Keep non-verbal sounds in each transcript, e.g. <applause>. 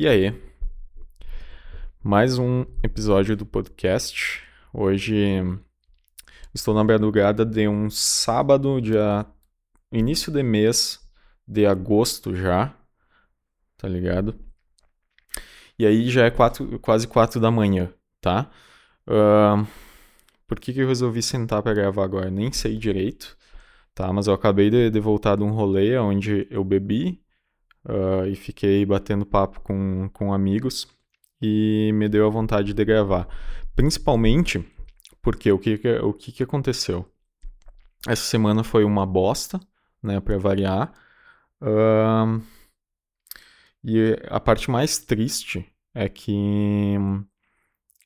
E aí? Mais um episódio do podcast. Hoje estou na madrugada de um sábado, dia início de mês de agosto já, tá ligado? E aí já é quatro, quase quatro da manhã, tá? Uh, por que, que eu resolvi sentar para gravar agora? Nem sei direito, tá? Mas eu acabei de, de voltar de um rolê onde eu bebi uh, e fiquei batendo papo com, com amigos e me deu a vontade de gravar. Principalmente porque o que, o que, que aconteceu? Essa semana foi uma bosta, né, para variar. Uh, e a parte mais triste é que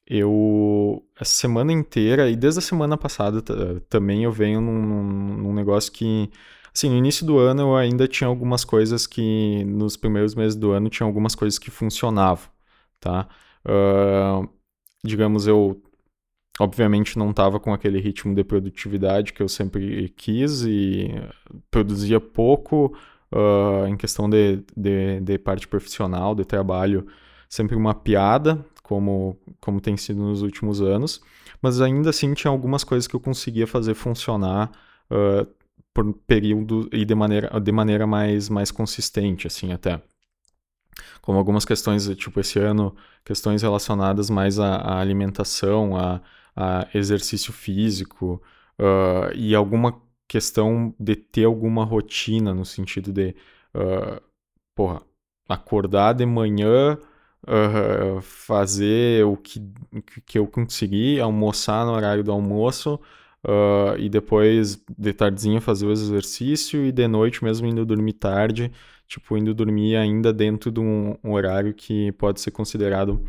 eu, essa semana inteira, e desde a semana passada também, eu venho num, num negócio que Assim, no início do ano eu ainda tinha algumas coisas que, nos primeiros meses do ano, tinha algumas coisas que funcionavam, tá? Uh, digamos, eu obviamente não estava com aquele ritmo de produtividade que eu sempre quis e produzia pouco uh, em questão de, de, de, parte profissional, de trabalho, sempre uma piada, como, como tem sido nos últimos anos, mas ainda assim tinha algumas coisas que eu conseguia fazer funcionar uh, por período e de maneira, de maneira mais, mais consistente, assim, até. Como algumas questões, tipo, esse ano, questões relacionadas mais à, à alimentação, a, exercício físico, uh, e alguma questão de ter alguma rotina, no sentido de, uh, porra, acordar de manhã, uh, fazer o que, que eu conseguir, almoçar no horário do almoço, Uh, e depois de tardezinha fazer o exercício e de noite mesmo indo dormir tarde, tipo, indo dormir ainda dentro de um, um horário que pode ser considerado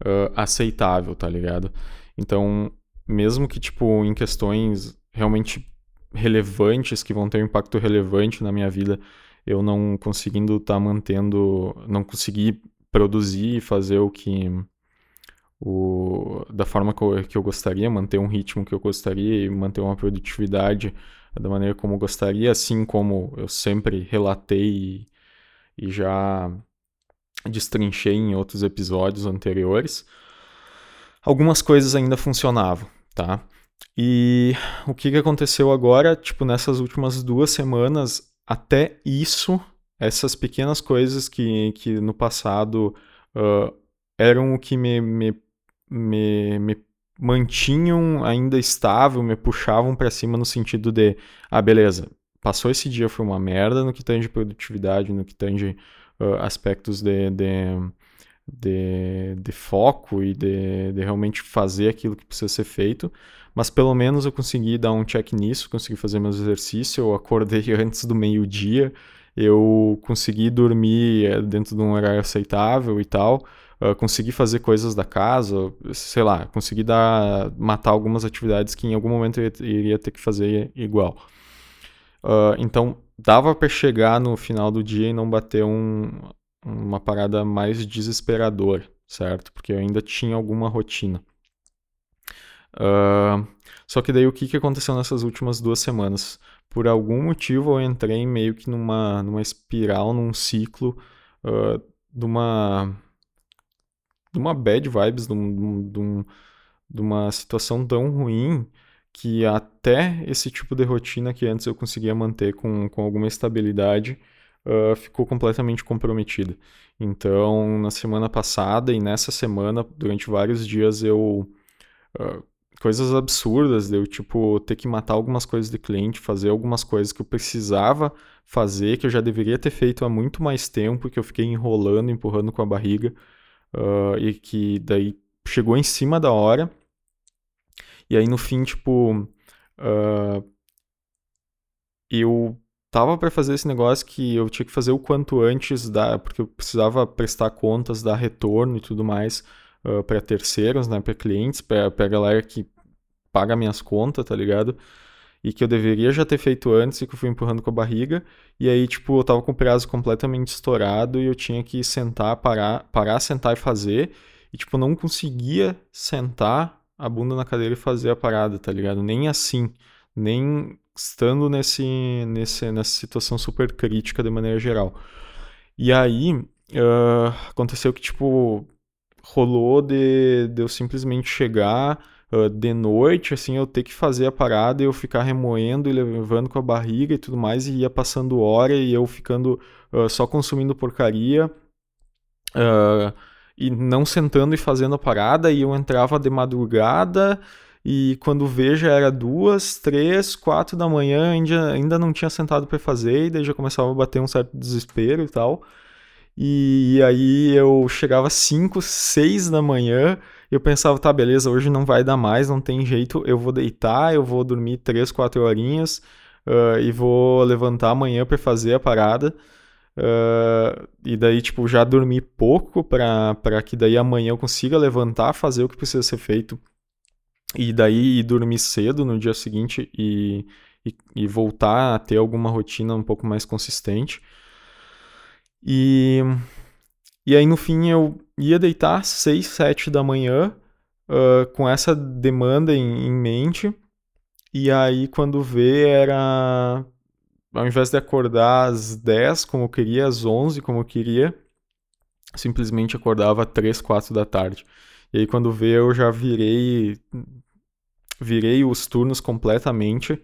uh, aceitável, tá ligado? Então, mesmo que, tipo, em questões realmente relevantes, que vão ter um impacto relevante na minha vida, eu não conseguindo estar tá mantendo, não conseguir produzir e fazer o que o, da forma que eu, que eu gostaria, manter um ritmo que eu gostaria e manter uma produtividade da maneira como eu gostaria, assim como eu sempre relatei e, e já destrinchei em outros episódios anteriores, algumas coisas ainda funcionavam, tá? E o que, que aconteceu agora, tipo, nessas últimas duas semanas, até isso, essas pequenas coisas que, que no passado uh, eram o que me, me me, me mantinham ainda estável, me puxavam para cima no sentido de, ah, beleza, passou esse dia foi uma merda no que tange produtividade, no que tange uh, aspectos de, de, de, de, foco e de, de realmente fazer aquilo que precisa ser feito, mas pelo menos eu consegui dar um check nisso, consegui fazer meus exercícios, eu acordei <laughs> antes do meio-dia, eu consegui dormir eh, dentro de um horário aceitável e tal, uh, conseguir fazer coisas da casa, sei lá, conseguir dar, matar algumas atividades que em algum momento eu iria ter que fazer igual. Uh, então, dava para chegar no final do dia e não bater um, uma parada mais desesperadora, certo? Porque eu ainda tinha alguma rotina. Uh, só que daí o que, que aconteceu nessas últimas duas semanas? Por algum motivo eu entrei meio que numa, numa espiral, num ciclo uh, de uma de uma bad vibes, de, um, de, um, de uma situação tão ruim que até esse tipo de rotina que antes eu conseguia manter com, com alguma estabilidade uh, ficou completamente comprometida. Então, na semana passada e nessa semana, durante vários dias, eu. Uh, coisas absurdas, de eu, tipo, ter que matar algumas coisas de cliente, fazer algumas coisas que eu precisava fazer, que eu já deveria ter feito há muito mais tempo, que eu fiquei enrolando, empurrando com a barriga uh, e que daí chegou em cima da hora. E aí no fim, tipo, uh, eu tava para fazer esse negócio que eu tinha que fazer o quanto antes, da, porque eu precisava prestar contas, dar retorno e tudo mais uh, para terceiros, né, para clientes, para galera que paga minhas contas, tá ligado? E que eu deveria já ter feito antes e que eu fui empurrando com a barriga. E aí, tipo, eu tava com o prazo completamente estourado e eu tinha que sentar, parar, parar, sentar e fazer. E, tipo, não conseguia sentar a bunda na cadeira e fazer a parada, tá ligado? Nem assim. Nem estando nesse, nesse, nessa situação super crítica de maneira geral. E aí, uh, aconteceu que, tipo, rolou de, de eu simplesmente chegar uh, de noite, assim, eu ter que fazer a parada e eu ficar remoendo e levando com a barriga e tudo mais, e ia passando hora e eu ficando uh, só consumindo porcaria. e não sentando e fazendo a parada, e eu entrava de madrugada, e quando vejo era duas, três, quatro da manhã, ainda, ainda não tinha sentado para fazer, e daí já começava a bater um certo desespero e tal. E aí eu chegava 5, 6 da manhã e eu pensava, tá, beleza, hoje não vai dar mais, não tem jeito, eu vou deitar, eu vou dormir 3, 4 horinhas uh, e vou levantar amanhã para fazer a parada. Uh, e daí, tipo, já dormir pouco para que daí amanhã eu consiga levantar, fazer o que precisa ser feito. E daí ir dormir cedo no dia seguinte e, e, e voltar a ter alguma rotina um pouco mais consistente. E, e aí no fim eu ia deitar 6, 7 da manhã uh, com essa demanda em, em, mente. E aí quando vê era. Ao invés de acordar às 10 como eu queria, às 11 como eu queria, simplesmente acordava às 3, 4 da tarde. E aí quando vê eu já virei virei os turnos completamente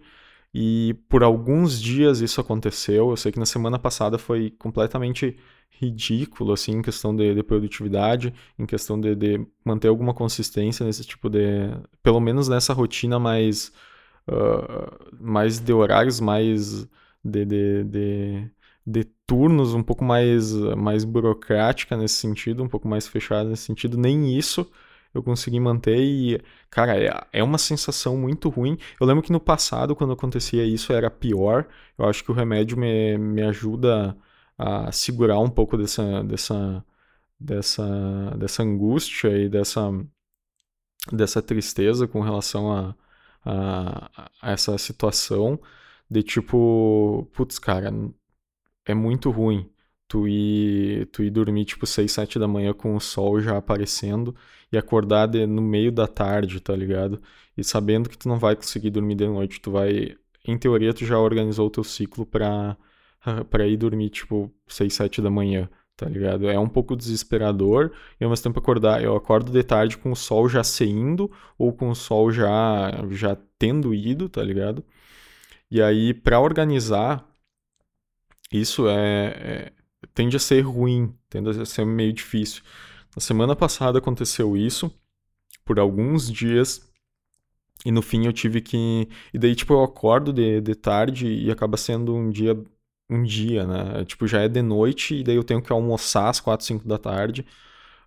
e por alguns dias isso aconteceu. Eu sei que na semana passada foi completamente ridículo, assim, em questão de, de produtividade, em questão de, de, manter alguma consistência nesse tipo de. Pelo menos nessa rotina mais. Uh, mais de horários, mais de, de, de, de, turnos, um pouco mais, mais burocrática nesse sentido, um pouco mais fechada nesse sentido. Nem isso eu consegui manter e, cara, é, é uma sensação muito ruim. Eu lembro que no passado, quando acontecia isso, era pior. Eu acho que o remédio me, me ajuda a segurar um pouco dessa, dessa, dessa, dessa angústia e dessa, dessa tristeza com relação a, a, a essa situação de tipo, putz, cara, é muito ruim tu ir, tu ir dormir tipo 6, 7 da manhã com o sol já aparecendo e acordar de, no meio da tarde, tá ligado? E sabendo que tu não vai conseguir dormir de noite, tu vai, em teoria, tu já organizou o teu ciclo pra, <laughs> pra ir dormir tipo 6, 7 da manhã, tá ligado? É um pouco desesperador e ao mesmo tempo acordar, eu acordo de tarde com o sol já saindo ou com o sol já, já tendo ido, tá ligado? E aí, para organizar, isso é, é, tende a ser ruim, tende a ser meio difícil. Na semana passada aconteceu isso por alguns dias e no fim eu tive que. E daí, tipo, eu acordo de, de tarde e acaba sendo um dia. Um dia, né? Tipo, já é de noite e daí eu tenho que almoçar às 4, 5 da tarde.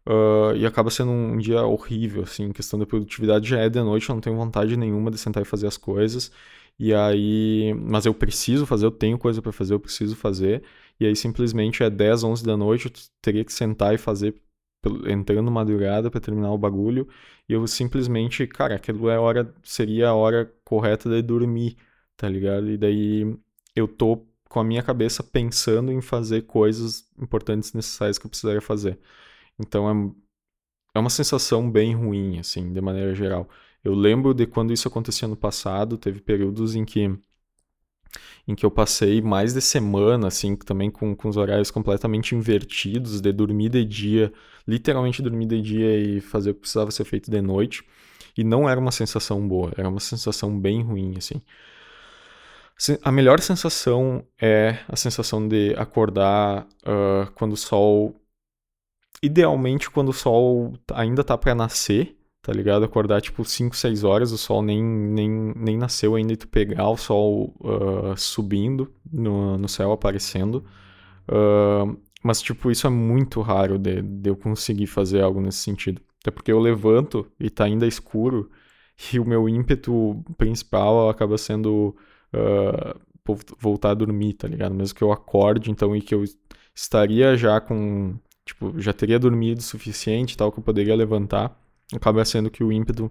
Uh, e acaba sendo um dia horrível, assim, questão da produtividade já é de noite, eu não tenho vontade nenhuma de sentar e fazer as coisas. E aí, mas eu preciso fazer, eu tenho coisa para fazer, eu preciso fazer. E aí simplesmente é 10, 11 da noite, eu teria que sentar e fazer entrando madrugada para terminar o bagulho. E eu simplesmente, cara, aquilo é hora, seria a hora correta de dormir, tá ligado? E daí eu tô com a minha cabeça pensando em fazer coisas importantes necessárias que eu precisaria fazer. Então é, é uma sensação bem ruim, assim, de maneira geral. Eu lembro de quando isso acontecia no passado, teve períodos em que em que eu passei mais de semana, assim, também com, com os horários completamente invertidos, de dormir de dia, literalmente dormir de dia e fazer o que precisava ser feito de noite. E não era uma sensação boa, era uma sensação bem ruim, assim. A melhor sensação é a sensação de acordar uh, quando o sol. Idealmente, quando o sol ainda tá para nascer, tá ligado? Acordar tipo 5, 6 horas, o sol nem, nem, nem nasceu ainda e tu pegar o sol uh, subindo no, no céu, aparecendo. Uh, mas, tipo, isso é muito raro de, de eu conseguir fazer algo nesse sentido. Até porque eu levanto e tá ainda escuro e o meu ímpeto principal acaba sendo uh, voltar a dormir, tá ligado? Mesmo que eu acorde, então, e que eu estaria já com. Tipo, já teria dormido o suficiente tal, que eu poderia levantar acaba sendo que o ímpeto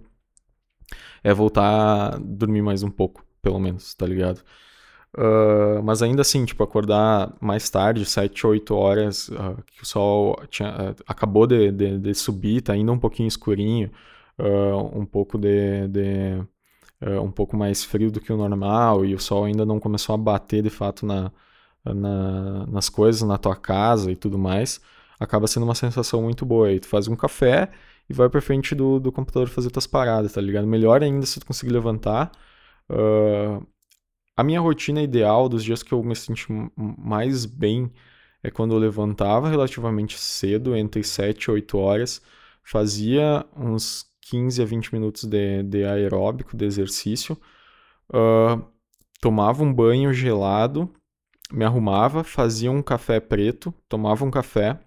é voltar a dormir mais um pouco, pelo menos, tá ligado? Uh, mas ainda assim, tipo, acordar mais tarde, 7, 8 horas, uh, que o sol tinha, uh, acabou de, de, de, subir, tá ainda um pouquinho escurinho, um pouco de, de um pouco mais frio do que o normal, e o sol ainda não começou a bater de fato na, na, nas coisas, na tua casa e tudo mais acaba sendo uma sensação muito boa. Aí tu faz um café e vai pra frente do, do computador fazer tuas paradas, tá ligado? Melhor ainda se tu conseguir levantar. Uh, a minha rotina ideal dos dias que eu me senti mais bem é quando eu levantava relativamente cedo, entre 7 e 8 horas, fazia uns 15 a 20 minutos de, de aeróbico, de exercício, uh, tomava um banho gelado, me arrumava, fazia um café preto, tomava um café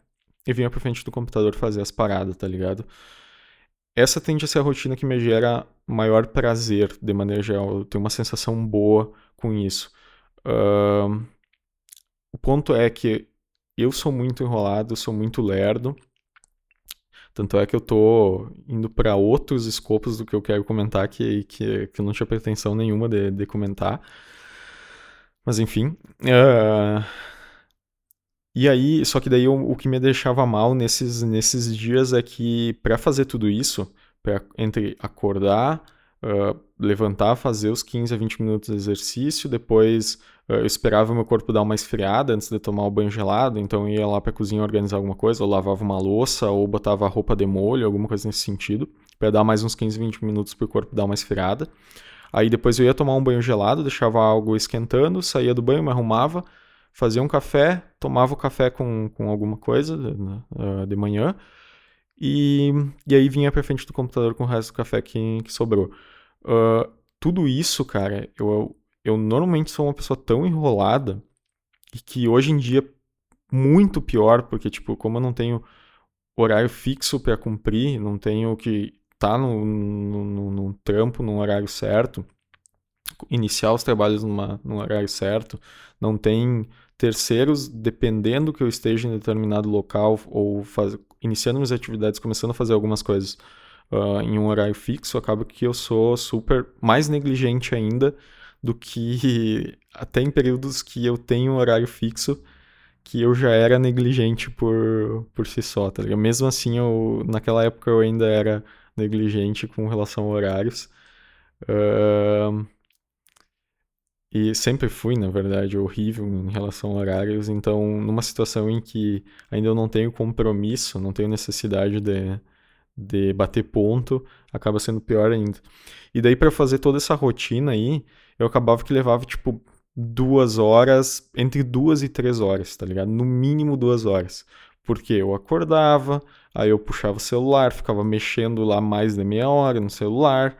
e vinha pra frente do computador fazer as paradas, tá ligado? Essa tende a ser a rotina que me gera maior prazer, de maneira geral. Eu tenho uma sensação boa com isso. Uh, o ponto é que eu sou muito enrolado, sou muito lerdo. Tanto é que eu tô indo para outros escopos do que eu quero comentar que, que, que eu não tinha pretensão nenhuma de, de comentar. Mas enfim. Uh... E aí, só que daí eu, o que me deixava mal nesses, nesses dias é que para fazer tudo isso, para entre acordar, uh, levantar, fazer os 15 a 20 minutos de exercício, depois eu esperava meu corpo dar uma esfriada antes de tomar o banho gelado, então ia lá para a cozinha organizar alguma coisa, ou lavava uma louça, ou botava a roupa de molho, alguma coisa nesse sentido, para dar mais uns 15, 20 minutos para o corpo dar uma esfriada. Aí depois eu ia tomar um banho gelado, deixava algo esquentando, saía do banho, me arrumava, fazia um café, tomava o café com, com alguma coisa né, uh, de manhã, e, e aí vinha para frente do computador com o resto do café que, que sobrou. Uh, tudo isso, cara, eu, eu normalmente sou uma pessoa tão enrolada e que hoje em dia muito pior, porque, tipo, como eu não tenho horário fixo para cumprir, não tenho que estar tá no, no, no, trampo, num horário certo, iniciar os trabalhos numa, num horário certo, não tem terceiros dependendo que eu esteja em determinado local ou faz, iniciando minhas atividades, começando a fazer algumas coisas uh, em um horário fixo, acaba que eu sou super mais negligente ainda do que <laughs> até em períodos que eu tenho horário fixo que eu já era negligente por, por si só, tá ligado? Mesmo assim, eu, naquela época eu ainda era negligente com relação a horários. Uh, e sempre fui, na verdade, horrível em relação a horários. Então, numa situação em que ainda eu não tenho compromisso, não tenho necessidade de, de bater ponto, acaba sendo pior ainda. E daí, para fazer toda essa rotina aí, eu acabava que levava, tipo, duas horas, entre duas e três horas, tá ligado? No mínimo duas horas. Porque eu acordava, aí eu puxava o celular, ficava mexendo lá mais de meia hora no celular.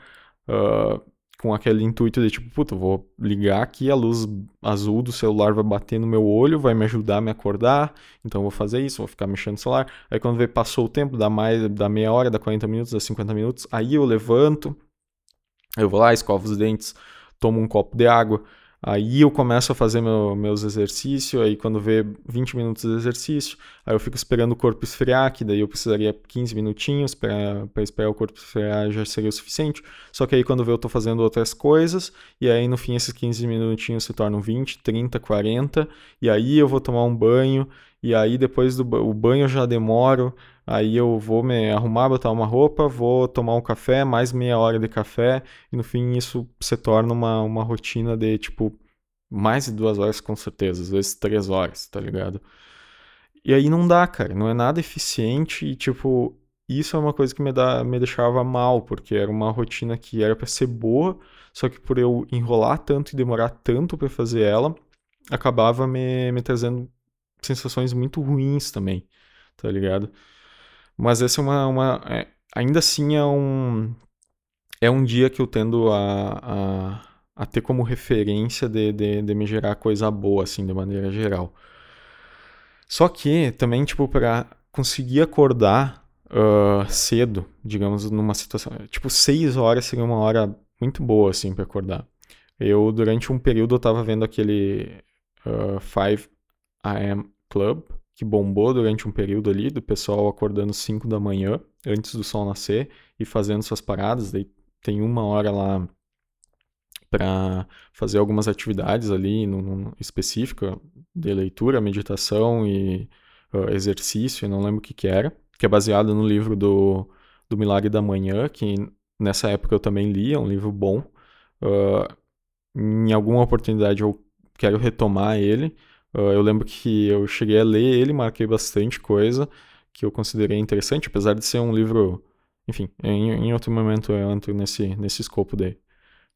Uh, com aquele intuito de tipo, puta, vou ligar aqui, a luz azul do celular vai bater no meu olho, vai me ajudar a me acordar, então vou fazer isso, vou ficar mexendo no celular. Aí quando vê, passou o tempo, dá mais, dá meia hora, dá 40 minutos, dá 50 minutos, aí eu levanto, eu vou lá, escovo os dentes, tomo um copo de água, Aí eu começo a fazer meu, meus exercícios, aí quando vê 20 minutos de exercício, aí eu fico esperando o corpo esfriar, que daí eu precisaria 15 minutinhos para esperar o corpo esfriar já seria o suficiente. Só que aí quando vê eu tô fazendo outras coisas, e aí no fim esses 15 minutinhos se tornam 20, 30, 40, e aí eu vou tomar um banho, e aí depois do o banho eu já demoro, Aí eu vou me arrumar, botar uma roupa, vou tomar um café, mais meia hora de café, e no fim isso se torna uma, uma rotina de tipo mais de duas horas com certeza, às vezes três horas, tá ligado? E aí não dá, cara, não é nada eficiente e tipo, isso é uma coisa que me, dá, me deixava mal, porque era uma rotina que era para ser boa, só que por eu enrolar tanto e demorar tanto para fazer ela, acabava me, me trazendo sensações muito ruins também, tá ligado? Mas essa é uma. uma é, ainda assim é um. É um dia que eu tendo a, a, a ter como referência de, de, de, me gerar coisa boa, assim, de maneira geral. Só que também, tipo, para conseguir acordar uh, cedo, digamos, numa situação. Tipo, seis horas seria uma hora muito boa, assim, para acordar. Eu, durante um período, eu tava vendo aquele uh, 5 AM Club, que bombou durante um período ali, do pessoal acordando 5 da manhã, antes do sol nascer, e fazendo suas paradas. Daí tem uma hora lá para fazer algumas atividades ali no, no, específica de leitura, meditação e uh, exercício, não lembro o que que era, que é baseado no livro do, do Milagre da Manhã, que nessa época eu também li, é um livro bom. Uh, em alguma oportunidade eu quero retomar ele, Uh, eu lembro que eu cheguei a ler ele, marquei bastante coisa que eu considerei interessante, apesar de ser um livro. Enfim, em, em outro momento eu entro nesse, nesse escopo de,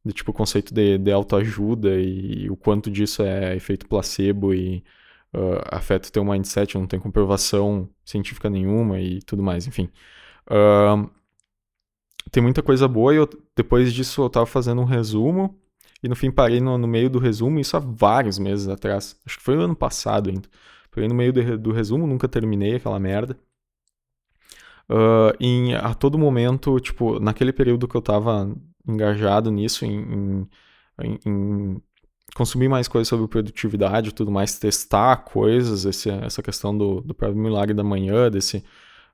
de tipo, conceito de, de autoajuda e, e o quanto disso é efeito placebo e uh, afeta o teu mindset, não tem comprovação científica nenhuma e tudo mais, enfim. Uh, tem muita coisa boa e eu, depois disso eu tava fazendo um resumo e no fim parei no, no, meio do resumo, isso há vários meses atrás. Acho que foi o ano passado ainda. Parei no meio do, do resumo, nunca terminei aquela merda. Uh, em, a todo momento, tipo, naquele período que eu tava engajado nisso, em, em, em consumir mais coisas sobre produtividade e tudo mais, testar coisas, esse, essa questão do, do próprio milagre da manhã, desse,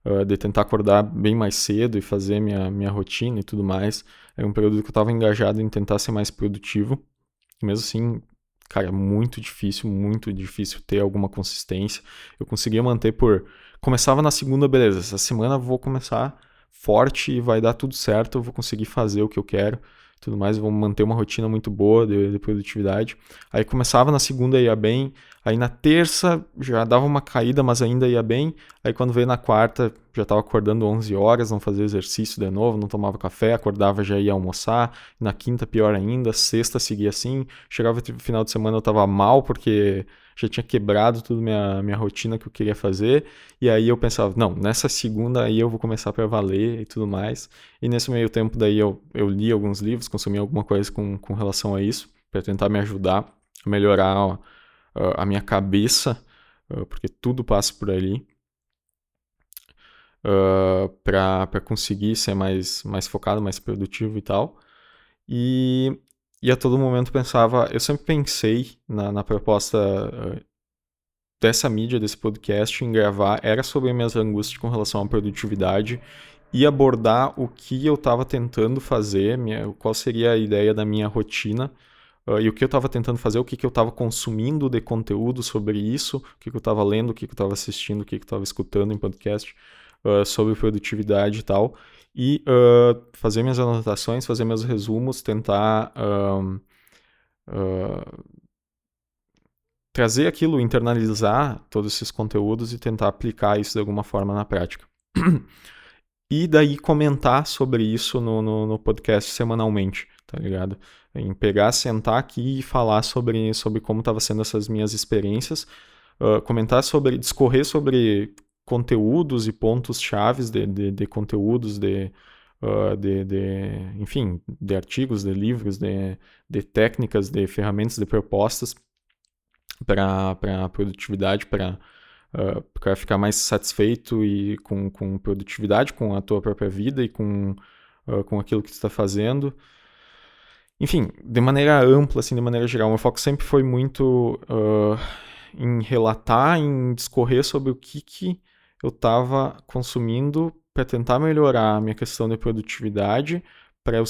uh, de tentar acordar bem mais cedo e fazer minha, minha rotina e tudo mais. Era um período que eu estava engajado em tentar ser mais produtivo. Mesmo assim, cara, muito difícil, muito difícil ter alguma consistência. Eu conseguia manter por. Começava na segunda, beleza, essa semana vou começar forte e vai dar tudo certo, eu vou conseguir fazer o que eu quero tudo mais, vou manter uma rotina muito boa de, de, produtividade. Aí começava na segunda ia bem, aí na terça já dava uma caída, mas ainda ia bem. Aí quando veio na quarta, já estava acordando 11 horas, não fazia exercício de novo, não tomava café, acordava já ia almoçar. Na quinta pior ainda, sexta seguia assim. Chegava no final de semana eu estava mal porque já tinha quebrado tudo minha minha rotina que eu queria fazer. E aí eu pensava, não, nessa segunda aí eu vou começar para valer e tudo mais. E nesse meio tempo daí eu, eu li alguns livros, consumi alguma coisa com, com relação a isso, para tentar me ajudar a melhorar ó, a minha cabeça, porque tudo passa por ali. Uh, para conseguir ser mais, mais focado, mais produtivo e tal. E e a todo momento pensava, eu sempre pensei na, na proposta uh, dessa mídia, desse podcast, em gravar, era sobre minhas angústias com relação à produtividade e abordar o que eu estava tentando fazer, minha, qual seria a ideia da minha rotina uh, e o que eu estava tentando fazer, o que, que eu estava consumindo de conteúdo sobre isso, o que, que eu estava lendo, o que, que eu estava assistindo, o que, que eu estava escutando em podcast uh, sobre produtividade e tal e uh, fazer minhas anotações, fazer meus resumos, tentar uh, uh, trazer aquilo, internalizar todos esses conteúdos e tentar aplicar isso de alguma forma na prática. <clears throat> e daí comentar sobre isso no, no, no, podcast semanalmente, tá ligado? Em pegar, sentar aqui e falar sobre, sobre como estava sendo essas minhas experiências, comentar sobre, discorrer sobre conteúdos e pontos chaves de, de, de conteúdos, de, uh, de, de, enfim, de artigos, de livros, de, de técnicas, de ferramentas, de propostas para produtividade, para uh, para ficar mais satisfeito e com, com produtividade, com a tua própria vida e com, uh, com aquilo que tu está fazendo. Enfim, de maneira ampla, assim, de maneira geral, meu foco sempre foi muito uh, em relatar, em discorrer sobre o que, que eu estava consumindo para tentar melhorar a minha questão de produtividade, para eu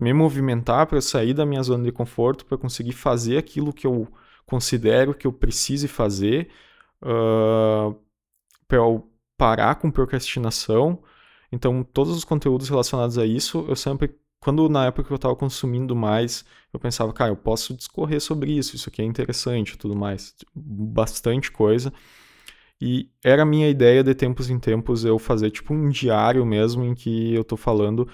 me movimentar, para eu sair da minha zona de conforto, para conseguir fazer aquilo que eu considero que eu precise fazer, uh, para eu parar com procrastinação. Então, todos os conteúdos relacionados a isso, eu sempre, quando na época que eu estava consumindo mais, eu pensava, cara, eu posso discorrer sobre isso, isso aqui é interessante tudo mais. Bastante coisa. E era a minha ideia de tempos em tempos eu fazer tipo um diário mesmo em que eu tô falando.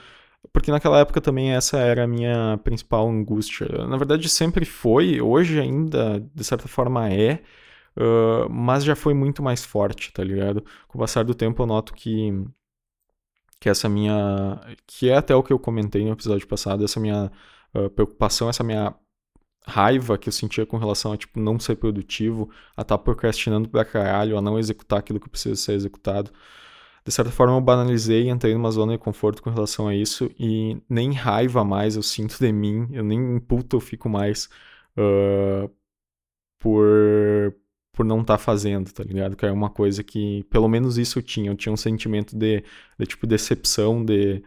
Porque naquela época também essa era a minha principal angústia. Na verdade sempre foi, hoje ainda de certa forma é, uh, mas já foi muito mais forte, tá ligado? Com o passar do tempo eu noto que que essa minha que é até o que eu comentei no episódio passado essa minha uh, preocupação essa minha raiva que eu sentia com relação a tipo não ser produtivo, a estar tá procrastinando pra caralho, a não executar aquilo que precisa ser executado. De certa forma eu banalizei, entrei numa zona de conforto com relação a isso e nem raiva mais eu sinto de mim, eu nem puto eu fico mais uh, por por não estar tá fazendo, tá ligado? Que é uma coisa que, pelo menos isso eu tinha, eu tinha um sentimento de, de tipo decepção, de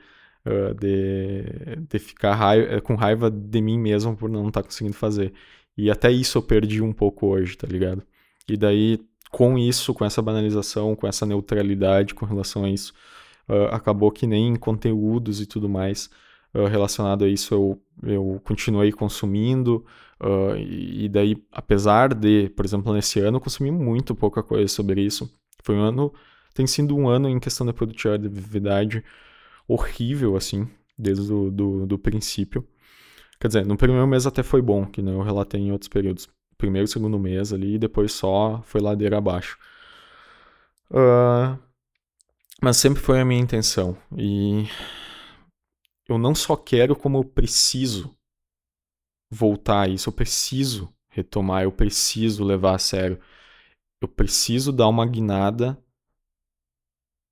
uh, de, de ficar eh, com raiva de mim mesmo por não estar tá conseguindo fazer. E até isso eu perdi um pouco hoje, tá ligado? E daí, com isso, com essa banalização, com essa neutralidade com relação a isso, uh, acabou que nem em conteúdos e tudo mais, uh, relacionado a isso eu, eu continuei consumindo. Uh, e daí, apesar de, por exemplo, nesse ano, eu consumi muito pouca coisa sobre isso. Foi um ano, tem sido um ano em questão da produtividade horrível, assim, desde o do, do princípio. Quer dizer, no primeiro mês até foi bom, que eu relatei em outros períodos. Primeiro segundo mês ali, e depois só foi ladeira abaixo. Uh, mas sempre foi a minha intenção. E eu não só quero, como eu preciso voltar a isso. Eu preciso retomar, eu preciso levar a sério. Eu preciso dar uma guinada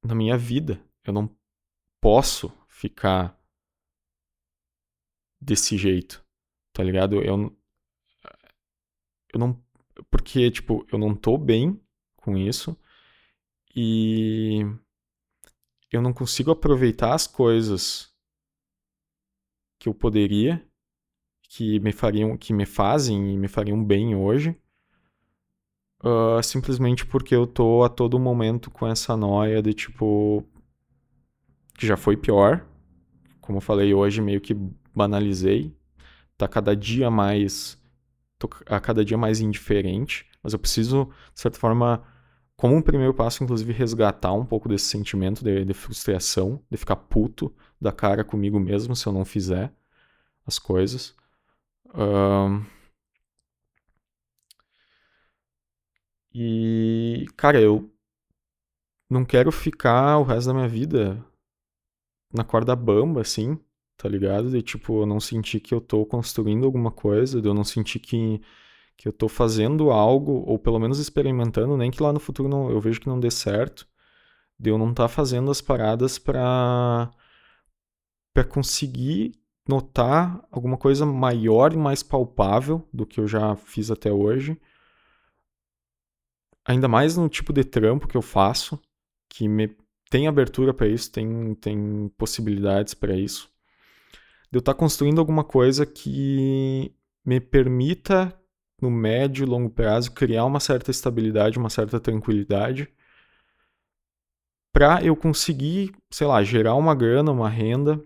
na minha vida. Eu não posso ficar desse jeito, tá ligado? Eu, eu não. Porque, tipo, eu não tô bem com isso e eu não consigo aproveitar as coisas que eu poderia, que me fariam, que me fazem e me fariam bem hoje, uh, simplesmente porque eu tô a todo momento com essa noia de tipo que já foi pior, como eu falei hoje, meio que banalizei, tá cada dia mais tô a cada dia mais indiferente, mas eu preciso de certa forma como um primeiro passo, inclusive, resgatar um pouco desse sentimento de, de, frustração, de ficar puto da cara comigo mesmo se eu não fizer as coisas. Um... E, cara, eu não quero ficar o resto da minha vida na corda bamba, assim, tá ligado? De tipo, eu não sentir que eu tô construindo alguma coisa, de eu não sentir que que eu estou fazendo algo, ou pelo menos experimentando, nem que lá no futuro não, eu vejo que não dê certo, de eu não tá fazendo as paradas para para conseguir notar alguma coisa maior e mais palpável do que eu já fiz até hoje. Ainda mais no tipo de trampo que eu faço, que me tem abertura para isso, tem, tem possibilidades para isso. De eu estar tá construindo alguma coisa que me permita no médio e longo prazo, criar uma certa estabilidade, uma certa tranquilidade, para eu conseguir, sei lá, gerar uma grana, uma renda,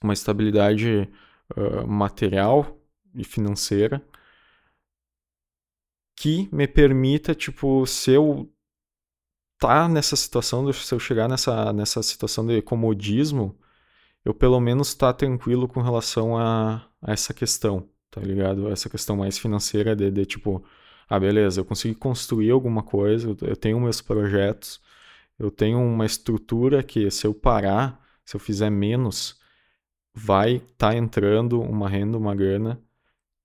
uma estabilidade uh, material e financeira que me permita, tipo, se eu tá nessa situação, se eu chegar nessa, nessa situação de comodismo, eu pelo menos tá tranquilo com relação a, a essa questão tá ligado? Essa questão mais financeira de, de tipo, ah, beleza, eu consegui construir alguma coisa, eu tenho meus projetos, eu tenho uma estrutura que se eu parar, se eu fizer menos, vai tá entrando uma renda, uma grana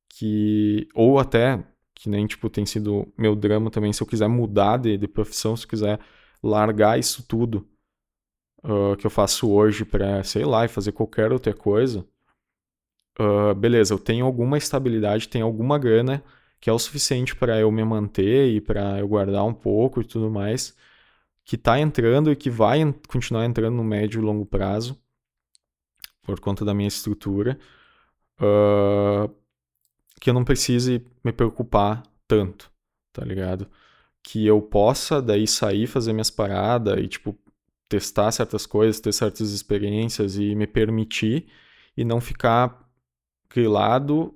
que ou até que nem tipo tem sido meu drama também, se eu quiser mudar de, de profissão, se eu quiser largar isso tudo uh, que eu faço hoje para, sei lá, e fazer qualquer outra coisa, uh, beleza, eu tenho alguma estabilidade, tenho alguma grana que é o suficiente para eu me manter e para eu guardar um pouco e tudo mais, que está entrando e que vai continuar entrando no médio e longo prazo, por conta da minha estrutura, uh, que eu não precise me preocupar tanto, tá ligado? Que eu possa daí sair, fazer minhas paradas e, tipo, testar certas coisas, ter certas experiências e me permitir e não ficar grilado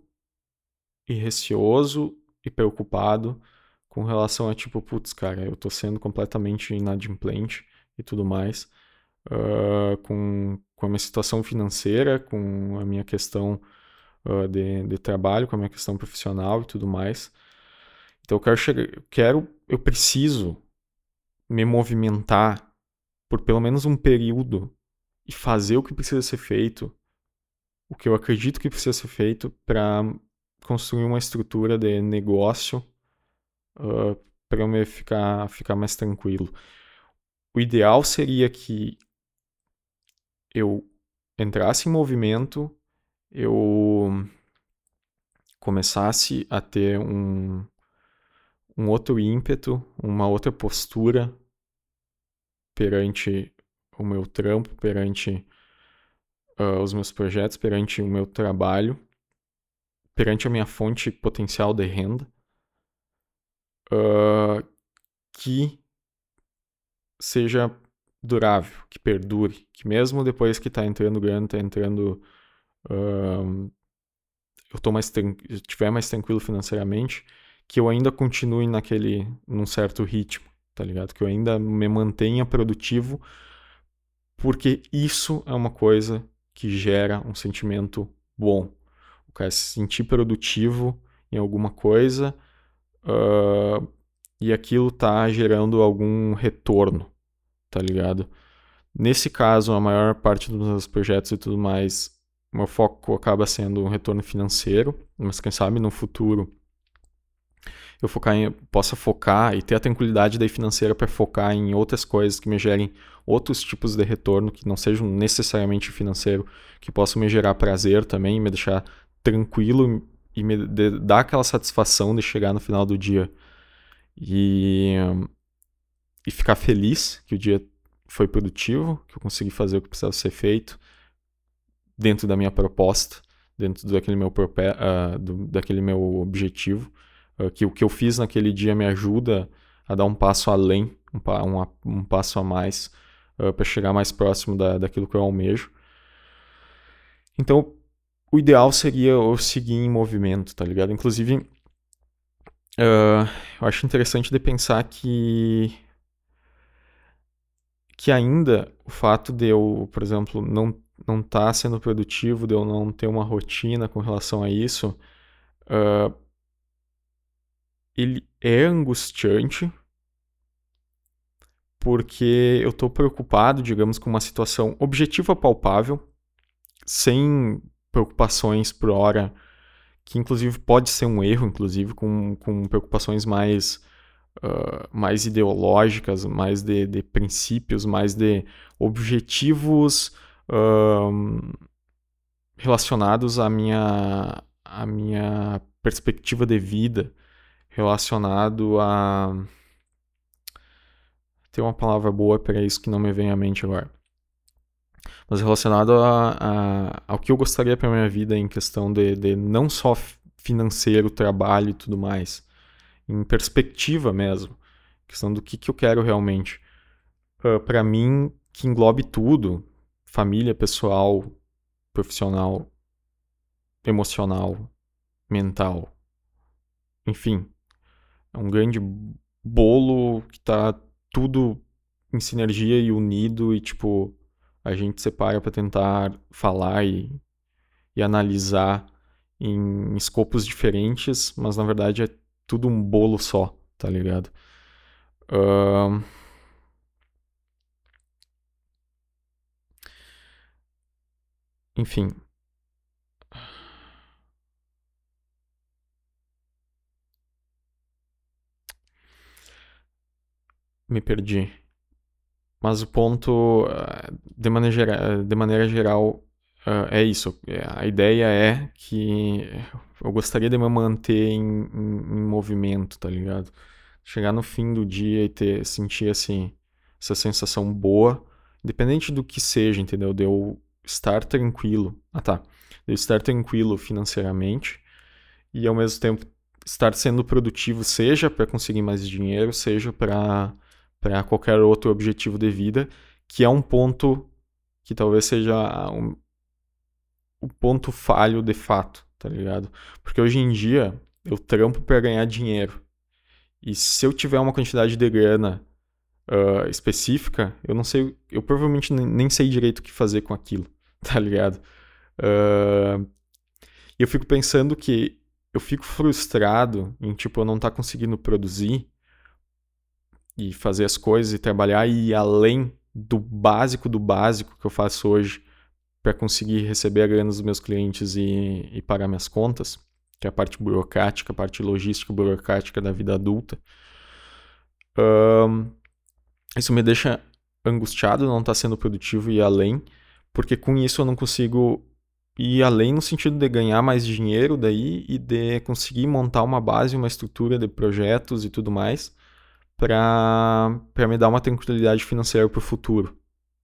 e receoso e preocupado com relação a tipo, putz, cara, eu tô sendo completamente inadimplente e tudo mais, uh, com, com a minha situação financeira, com a minha questão uh, de, de trabalho, com a minha questão profissional e tudo mais. Então eu quero chegar, eu quero, eu preciso me movimentar por pelo menos um período e fazer o que precisa ser feito o que eu acredito que precisa ser feito para construir uma estrutura de negócio uh, para eu me ficar, ficar mais tranquilo. O ideal seria que eu entrasse em movimento, eu começasse a ter um, um outro ímpeto, uma outra postura perante o meu trampo, perante uh, os meus projetos, perante o meu trabalho, perante a minha fonte potencial de renda, uh, que seja durável, que perdure, que mesmo depois que está entrando grana, está entrando. Uh, eu tô mais estiver mais tranquilo financeiramente, que eu ainda continue naquele num certo ritmo, tá ligado? Que eu ainda me mantenha produtivo, porque isso é uma coisa que gera um sentimento bom. O cara se sentir produtivo em alguma coisa uh, e aquilo tá gerando algum retorno, tá ligado? Nesse caso, a maior parte dos meus projetos e tudo mais, meu foco acaba sendo um retorno financeiro, mas quem sabe no futuro eu focar em, possa focar e ter a tranquilidade daí financeira para focar em outras coisas que me gerem outros tipos de retorno que não sejam necessariamente financeiro, que possam me gerar prazer também, me deixar tranquilo e me dar aquela satisfação de chegar no final do dia e, e ficar feliz que o dia foi produtivo, que eu consegui fazer o que precisava ser feito dentro da minha proposta, dentro daquele meu, uh, do, daquele meu objetivo, uh, que o que eu fiz naquele dia me ajuda a dar um passo além, um, um, um passo a mais, uh, para chegar mais próximo da, daquilo que eu almejo. Então, o ideal seria eu seguir em movimento, tá ligado? Inclusive, eu acho interessante de pensar que que ainda o fato de eu, por exemplo, não não tá sendo produtivo, de eu não ter uma rotina com relação a isso, uh, ele é angustiante porque eu estou preocupado, digamos, com uma situação objetiva palpável, sem preocupações por hora, que inclusive pode ser um erro, inclusive com, com preocupações mais, uh, mais ideológicas, mais de, de princípios, mais de objetivos relacionados à minha, à minha perspectiva de vida, relacionado a. Tem uma palavra boa para isso que não me vem à mente agora. Mas relacionado a, a, ao que eu gostaria para minha vida em questão de, de não só financeiro, trabalho e tudo mais, em perspectiva mesmo, questão do que, que eu quero realmente. Uh, para mim, que englobe tudo, família, pessoal, profissional, emocional, mental. Enfim, é um grande bolo que tá tudo em sinergia e unido e tipo a gente separa para tentar falar e, e analisar em escopos diferentes, mas na verdade é tudo um bolo só, tá ligado? Uh, Enfim. Me perdi. Mas o ponto, eh, de maneira, geral, de maneira geral, eh, é isso. A ideia é que eu gostaria de me manter em, em, em movimento, tá ligado? Chegar no fim do dia e ter, sentir assim, essa sensação boa, independente do que seja, entendeu? De eu estar tranquilo. Ah, tá. Eu estar tranquilo financeiramente e ao mesmo tempo estar sendo produtivo, seja para conseguir mais dinheiro, seja para para qualquer outro objetivo de vida, que é um ponto que talvez seja um, o ponto falho de fato, tá ligado? Porque hoje em dia eu trampo para ganhar dinheiro. E se eu tiver uma quantidade de grana uh, específica, eu não sei, eu provavelmente nem sei direito o que fazer com aquilo. <laughs> tá ligado? Uh, e eu fico pensando que eu fico frustrado em, tipo, eu não tá conseguindo produzir e fazer as coisas e trabalhar e ir além do básico do básico que eu faço hoje para conseguir receber a grana dos meus clientes e, e pagar minhas contas, que é a parte burocrática, a parte logística burocrática da vida adulta. Uh, isso me deixa angustiado, não estar tá sendo produtivo e além porque com isso eu não consigo ir além no sentido de ganhar mais dinheiro daí e de conseguir montar uma base, uma estrutura de projetos e tudo mais para me dar uma tranquilidade financeira para o futuro,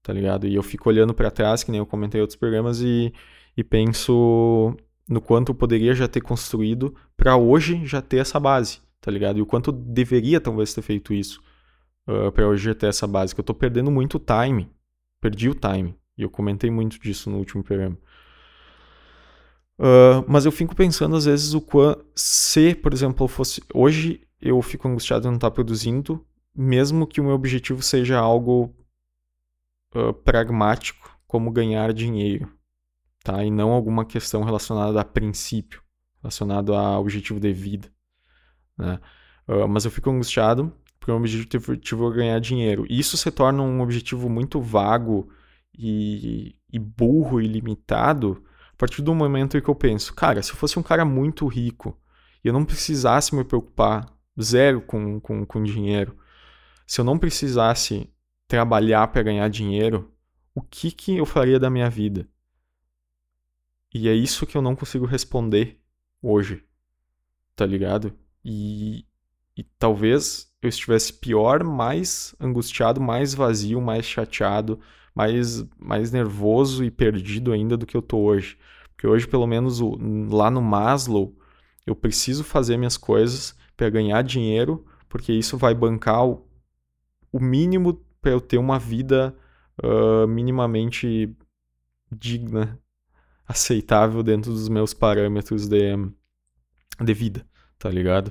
tá ligado? E eu fico olhando para trás, que nem eu comentei em outros programas, e, e penso no quanto eu poderia já ter construído para hoje já ter essa base, tá ligado? E o quanto eu deveria talvez ter feito isso uh, para hoje ter essa base, que eu tô perdendo muito time. Perdi o time. E eu comentei muito disso no último programa. Uh, mas eu fico pensando às vezes o quanto. Se, por exemplo, fosse. Hoje eu fico angustiado de não estar produzindo, mesmo que o meu objetivo seja algo uh, pragmático, como ganhar dinheiro, tá? E não alguma questão relacionada a princípio, relacionado a objetivo de vida, né? Uh, mas eu fico angustiado porque o meu objetivo é ganhar dinheiro. Isso se torna um objetivo muito vago e, e burro e limitado a partir do momento em que eu penso, cara, se eu fosse um cara muito rico e eu não precisasse me preocupar zero com, com, com dinheiro, se eu não precisasse trabalhar para ganhar dinheiro, o que, que eu faria da minha vida? E é isso que eu não consigo responder hoje, tá ligado? E, e talvez eu estivesse pior, mais angustiado, mais vazio, mais chateado, mais, mais nervoso e perdido ainda do que eu tô hoje. Porque hoje, pelo menos o, lá no Maslow, eu preciso fazer minhas coisas para ganhar dinheiro, porque isso vai bancar o, o mínimo para eu ter uma vida uh, minimamente digna, aceitável dentro dos meus parâmetros de, de vida, tá ligado?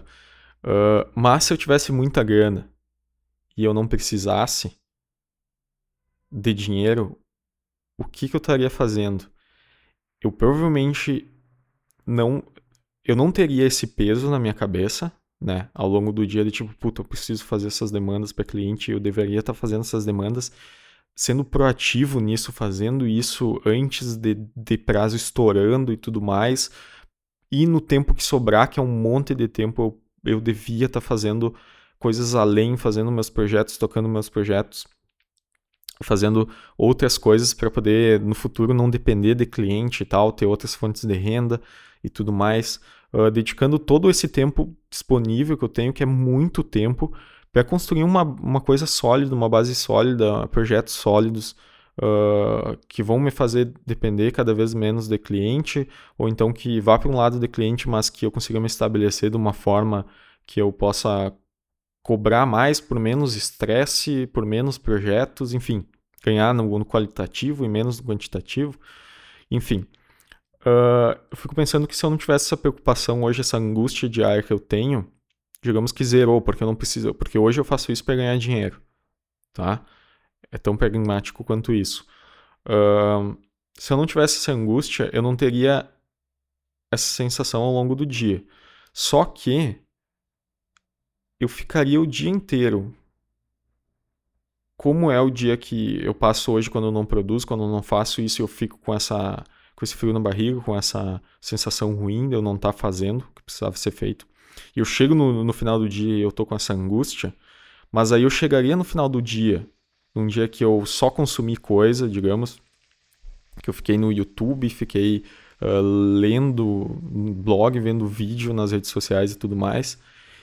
Uh, mas se eu tivesse muita grana e eu não precisasse, de dinheiro, o que, que eu estaria fazendo? Eu provavelmente não. Eu não teria esse peso na minha cabeça, né? Ao longo do dia, de tipo, puta, eu preciso fazer essas demandas para cliente, eu deveria estar tá fazendo essas demandas, sendo proativo nisso, fazendo isso antes de, de prazo estourando e tudo mais. E no tempo que sobrar, que é um monte de tempo, eu, eu devia estar tá fazendo coisas além, fazendo meus projetos, tocando meus projetos fazendo outras coisas para poder no futuro não depender de cliente e tal, ter outras fontes de renda e tudo mais, uh, dedicando todo esse tempo disponível que eu tenho, que é muito tempo, para construir uma, uma coisa sólida, uma base sólida, projetos sólidos. Uh, que vão me fazer depender cada vez menos de cliente, ou então que vá para um lado de cliente, mas que eu consiga me estabelecer de uma forma que eu possa cobrar mais por menos estresse, por menos projetos, enfim, ganhar no, no qualitativo e menos no quantitativo, enfim. Uh, eu fico pensando que se eu não tivesse essa preocupação hoje, essa angústia diária que eu tenho, digamos que zerou, porque eu não preciso, porque hoje eu faço isso para ganhar dinheiro, tá? É tão pragmático quanto isso. Uh, se eu não tivesse essa angústia, eu não teria essa sensação ao longo do dia. Só que eu ficaria o dia inteiro. Como é o dia que eu passo hoje quando eu não produzo, quando eu não faço isso, eu fico com essa com esse frio na barriga, com essa sensação ruim de eu não estar tá fazendo o que precisava ser feito. E eu chego no, no final do dia e eu tô com essa angústia, mas aí eu chegaria no final do dia, num dia que eu só consumi coisa, digamos, que eu fiquei no YouTube, fiquei uh, lendo blog, vendo vídeo nas redes sociais e tudo mais,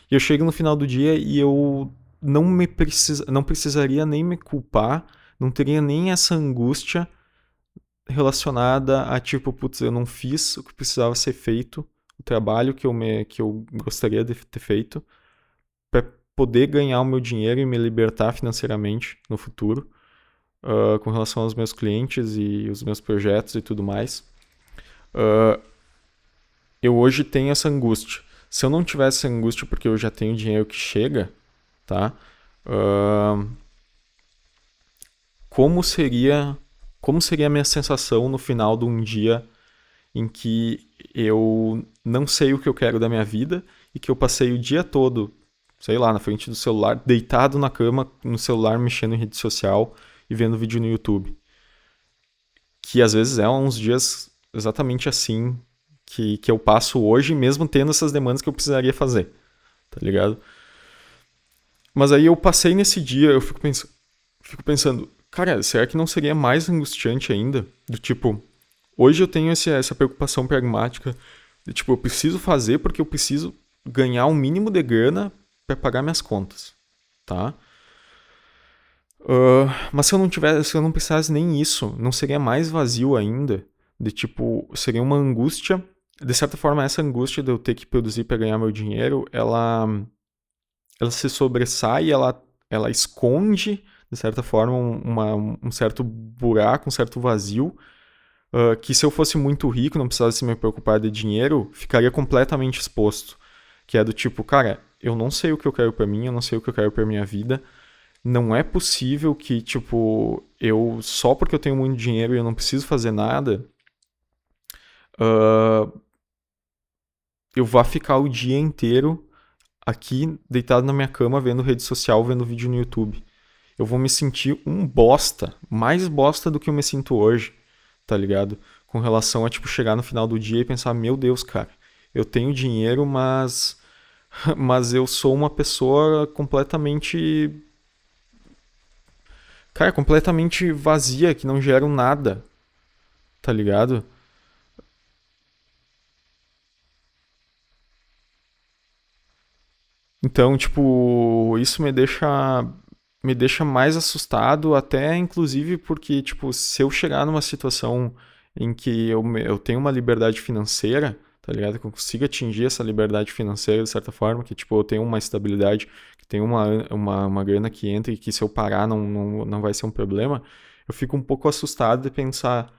e eu chego no final do dia e eu não me precisa, não precisaria nem me culpar, não teria nem essa angústia relacionada a tipo, putz, eu não fiz o que precisava ser feito, o trabalho que eu me que eu gostaria de ter feito para poder ganhar o meu dinheiro e me libertar financeiramente no futuro, uh, com relação aos meus clientes e os meus projetos e tudo mais. Uh, eu hoje tenho essa angústia. Se eu não tivesse angústia porque eu já tenho dinheiro que chega, tá? Uh, como seria como seria a minha sensação no final de um dia em que eu não sei o que eu quero da minha vida e que eu passei o dia todo, sei lá, na frente do celular, deitado na cama, no celular, mexendo em rede social e vendo vídeo no YouTube. Que às vezes é uns dias exatamente assim que, que eu passo hoje, mesmo tendo essas demandas que eu precisaria fazer, tá ligado? Mas aí eu passei nesse dia, eu fico, pens fico pensando, cara, será que não seria mais angustiante ainda? Do tipo, hoje eu tenho esse, essa preocupação pragmática, de tipo, eu preciso fazer porque eu preciso ganhar o um mínimo de grana para pagar minhas contas, tá? Uh, mas se eu não tivesse, se eu não precisasse nem isso, não seria mais vazio ainda? De tipo, seria uma angústia de certa forma, essa angústia de eu ter que produzir para ganhar meu dinheiro, ela, ela se sobressai, ela ela esconde, de certa forma, uma, um certo buraco, um certo vazio, uh, que se eu fosse muito rico, não precisasse me preocupar de dinheiro, ficaria completamente exposto. Que é do tipo, cara, eu não sei o que eu quero para mim, eu não sei o que eu quero para minha vida. Não é possível que, tipo, eu só porque eu tenho muito dinheiro e eu não preciso fazer nada, uh, eu vá ficar o dia inteiro aqui deitado na minha cama vendo rede social, vendo vídeo no YouTube. Eu vou me sentir um bosta, mais bosta do que eu me sinto hoje, tá ligado? Com relação a tipo chegar no final do dia e pensar, meu Deus, cara, eu tenho dinheiro, mas <laughs> mas eu sou uma pessoa completamente cara, completamente vazia, que não gera nada. Tá ligado? Então, tipo, isso me deixa me deixa mais assustado, até inclusive porque, tipo, se eu chegar numa situação em que eu, eu tenho uma liberdade financeira, tá ligado? Que eu consiga atingir essa liberdade financeira de certa forma, que, tipo, eu tenho uma estabilidade, que tem uma, uma, uma grana que entra e que se eu parar não, não, não vai ser um problema, eu fico um pouco assustado de pensar,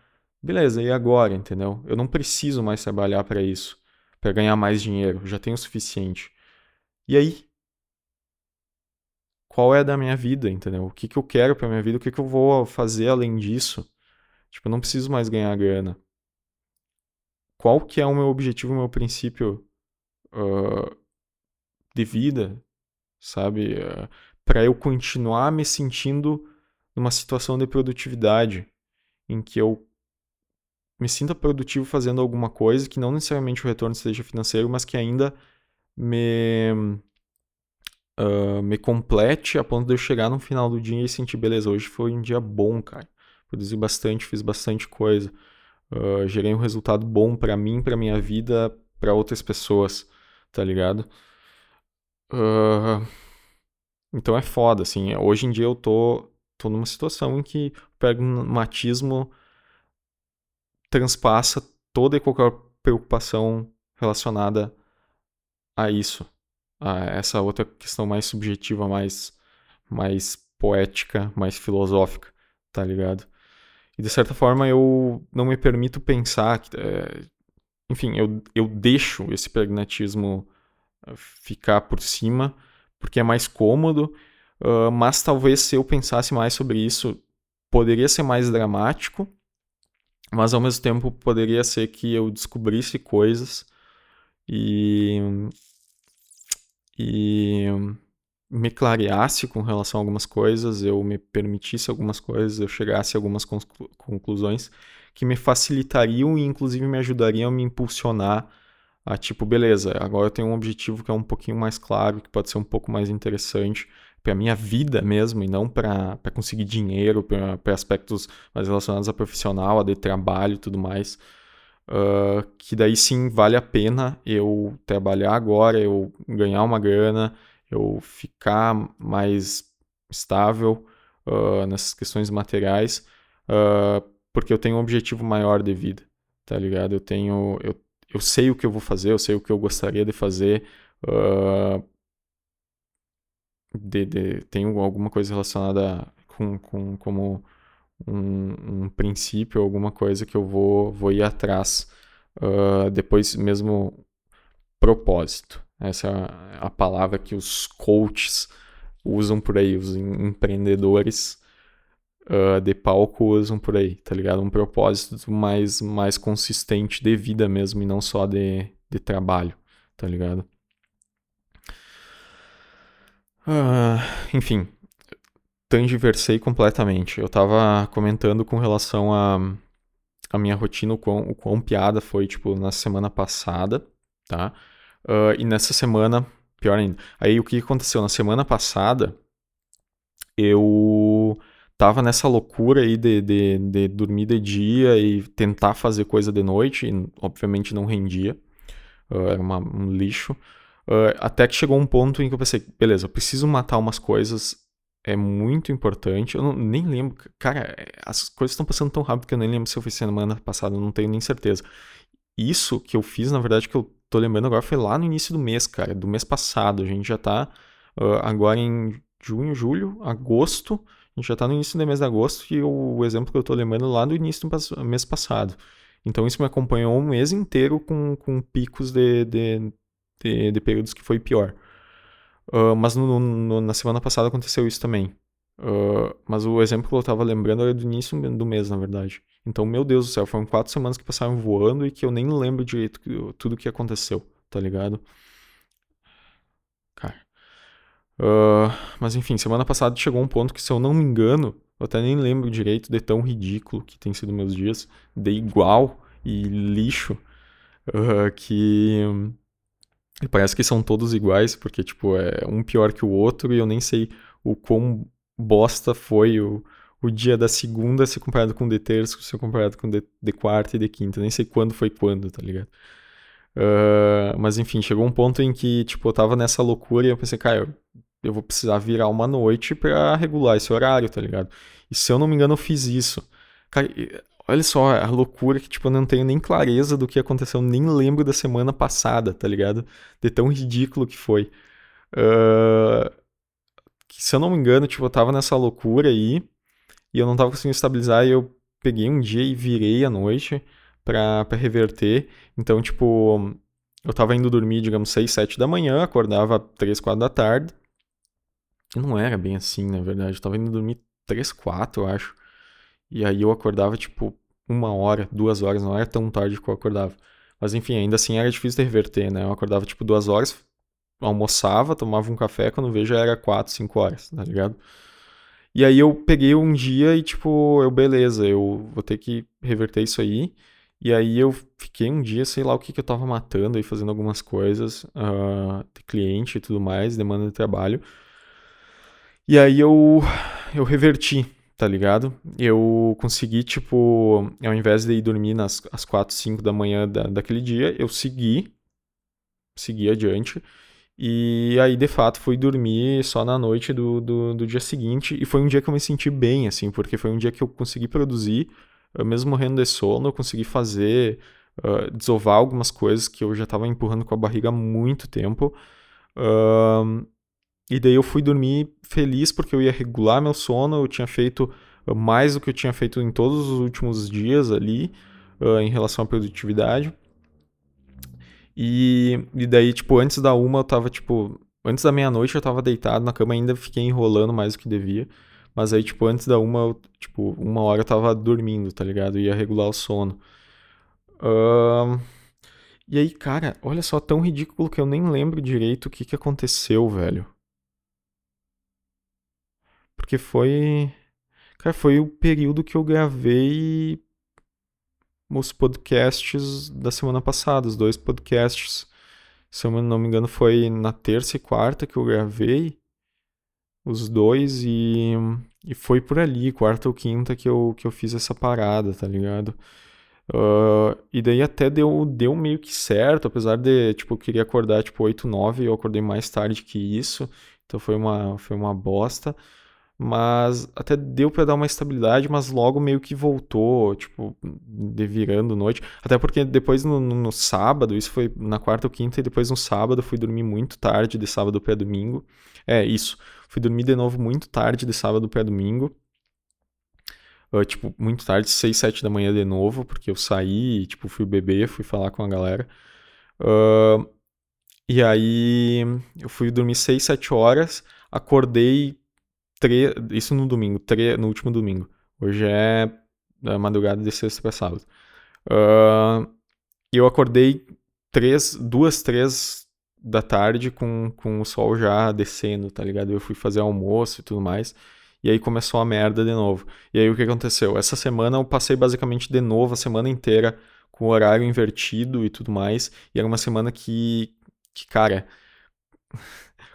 beleza, e agora, entendeu? Eu não preciso mais trabalhar para isso, para ganhar mais dinheiro, já tenho o suficiente. E aí? Qual é da minha vida, entendeu? O que, que eu quero pra minha vida? O que, que eu vou fazer além disso? Tipo, eu não preciso mais ganhar grana. Qual que é o meu objetivo, o meu princípio uh, de vida, sabe? Uh, para eu continuar me sentindo numa situação de produtividade em que eu me sinta produtivo fazendo alguma coisa que não necessariamente o retorno seja financeiro, mas que ainda me, uh, me complete a ponto de eu chegar no final do dia e sentir, beleza, hoje foi um dia bom, cara. Produzi bastante, fiz bastante coisa. Uh, gerei um resultado bom para mim, para minha vida, para outras pessoas, tá ligado? Uh, então é foda, assim. Hoje em dia eu tô, tô numa situação em que o pragmatismo transpassa toda e qualquer preocupação relacionada a isso, a essa outra questão mais subjetiva, mais, mais poética, mais filosófica, tá ligado? E de certa forma eu não me permito pensar é, enfim, eu, eu deixo esse pragmatismo eh, ficar por cima porque é mais cômodo, uh, mas talvez se eu pensasse mais sobre isso poderia ser mais dramático, mas ao mesmo tempo poderia ser que eu descobrisse coisas e e me clareasse com relação a algumas coisas, eu me permitisse algumas coisas, eu chegasse a algumas conclu conclusões que me facilitariam e inclusive me ajudariam a me impulsionar a tipo, beleza, agora eu tenho um objetivo que é um pouquinho mais claro, que pode ser um pouco mais interessante para minha vida mesmo e não para conseguir dinheiro, para aspectos mais relacionados a profissional, a de trabalho e tudo mais. Uh, que daí sim vale a pena eu trabalhar agora, eu ganhar uma grana, eu ficar mais estável uh, nessas questões materiais, uh, porque eu tenho um objetivo maior de vida, tá ligado? Eu tenho, eu, eu sei o que eu vou fazer, eu sei o que eu gostaria de fazer, de, de, tenho alguma coisa relacionada com, com como um, um princípio, alguma coisa que eu vou, vou ir atrás. Uh, depois mesmo propósito. Essa é a palavra que os coaches usam por aí, os empreendedores uh, de palco usam por aí, tá ligado? Um propósito mais, mais consistente de vida mesmo e não só de, de trabalho, tá ligado? Uh, enfim, tangiversei completamente. Eu tava comentando com relação a, a minha rotina, o quão, o quão piada foi, tipo, na semana passada, tá? Uh, e nessa semana, pior ainda. Aí o que aconteceu? Na semana passada, eu tava nessa loucura aí de, de, de dormir de dia e tentar fazer coisa de noite, e obviamente não rendia. Uh, era uma, um lixo. Uh, até que chegou um ponto em que eu pensei, beleza, eu preciso matar umas coisas é muito importante. Eu não, nem lembro. Cara, as coisas estão passando tão rápido que eu nem lembro se eu fiz semana passada, não tenho nem certeza. Isso que eu fiz, na verdade, que eu tô lembrando agora, foi lá no início do mês, cara, do mês passado. A gente já tá uh, agora em junho, julho, agosto. A gente já tá no início do mês de agosto e o exemplo que eu tô lembrando lá do início do mês passado. Então isso me acompanhou um mês inteiro com, com picos de, de, de, de períodos que foi pior. Uh, mas no, no, na semana passada aconteceu isso também. Uh, mas o exemplo que eu tava lembrando era do início do mês, na verdade. Então, meu Deus do céu, foram quatro semanas que passaram voando e que eu nem lembro direito tudo que aconteceu, tá ligado? Cara. Uh, mas enfim, semana passada chegou um ponto que, se eu não me engano, eu até nem lembro direito de tão ridículo que tem sido meus dias, de igual e lixo, uh, que e parece que são todos iguais, porque, tipo, é um pior que o outro, e eu nem sei o quão bosta foi o, o dia da segunda se comparado com o de terça, se comparado com o de, de quarta e de quinta. Nem sei quando foi quando, tá ligado? Uh, mas enfim, chegou um ponto em que, tipo, eu tava nessa loucura e eu pensei, cara, eu, eu vou precisar virar uma noite para regular esse horário, tá ligado? E se eu não me engano, eu fiz isso. Cara, olha só a loucura que, tipo, eu não tenho nem clareza do que aconteceu, nem lembro da semana passada, tá ligado? De tão ridículo que foi. Uh, que, se eu não me engano, tipo, eu tava nessa loucura aí e eu não tava conseguindo estabilizar e eu peguei um dia e virei à noite pra, pra reverter. Então, tipo, eu tava indo dormir, digamos, 6, 7 da manhã, acordava 3, 4 da tarde. E não era bem assim, na verdade. Eu tava indo dormir 3, 4, eu acho. E aí eu acordava, tipo, uma hora, duas horas, não era tão tarde que eu acordava. Mas enfim, ainda assim era difícil de reverter, né? Eu acordava, tipo, duas horas, almoçava, tomava um café, quando vejo era 4, 5 horas, tá ligado? E aí eu peguei um dia e, tipo, eu, beleza, eu vou ter que reverter isso aí. E aí eu fiquei um dia, sei lá o que, que eu tava matando aí, fazendo algumas coisas, uh, cliente e tudo mais, demanda de trabalho. E aí eu, eu reverti, tá ligado? Eu consegui, tipo, ao invés de ir dormir nas, às 4, 5 da manhã da, daquele dia, eu segui, segui adiante. E aí, de fato, fui dormir só na noite do, do, do, dia seguinte. E foi um dia que eu me senti bem, assim, porque foi um dia que eu consegui produzir, mesmo morrendo de sono, eu consegui fazer, uh, desovar algumas coisas que eu já estava empurrando com a barriga há muito tempo. Uh, e daí eu fui dormir feliz porque eu ia regular meu sono, eu tinha feito mais do que eu tinha feito em todos os últimos dias ali, uh, em relação à produtividade. E, e daí, tipo, antes da uma eu tava, tipo, antes da meia-noite eu tava deitado na cama, ainda fiquei enrolando mais do que devia. Mas aí, tipo, antes da uma, eu, tipo, uma hora eu tava dormindo, tá ligado? Ia regular o sono. Uh... E aí, cara, olha só, tão ridículo que eu nem lembro direito o que, que aconteceu, velho. Porque foi. Cara, foi o período que eu gravei os podcasts da semana passada, os dois podcasts. Se eu não me engano, foi na terça e quarta que eu gravei os dois e, e foi por ali, quarta ou quinta, que eu, que eu fiz essa parada, tá ligado? Uh, e daí até deu, deu meio que certo, apesar de, tipo, eu queria acordar, tipo, 8, 9, eu acordei mais tarde que isso, então foi uma, foi uma bosta mas até deu para dar uma estabilidade, mas logo meio que voltou, tipo, de virando noite. Até porque depois no, no, sábado, isso foi na quarta ou quinta, e depois no sábado fui dormir muito tarde, de sábado para domingo. É, isso. Fui dormir de novo muito tarde, de sábado para domingo. Uh, tipo, muito tarde, 6, 7 da manhã de novo, porque eu saí, tipo, fui beber, fui falar com a galera. Uh, e aí eu fui dormir 6, 7 horas, acordei tre... isso no domingo, tre... no último domingo. Hoje é a madrugada de sexta para sábado. Uh, eu acordei três, duas, três da tarde com, com o sol já descendo, tá ligado? Eu fui fazer almoço e tudo mais. E aí começou a merda de novo. E aí o que aconteceu? Essa semana eu passei basicamente de novo a semana inteira com o horário invertido e tudo mais. E era uma semana que, que cara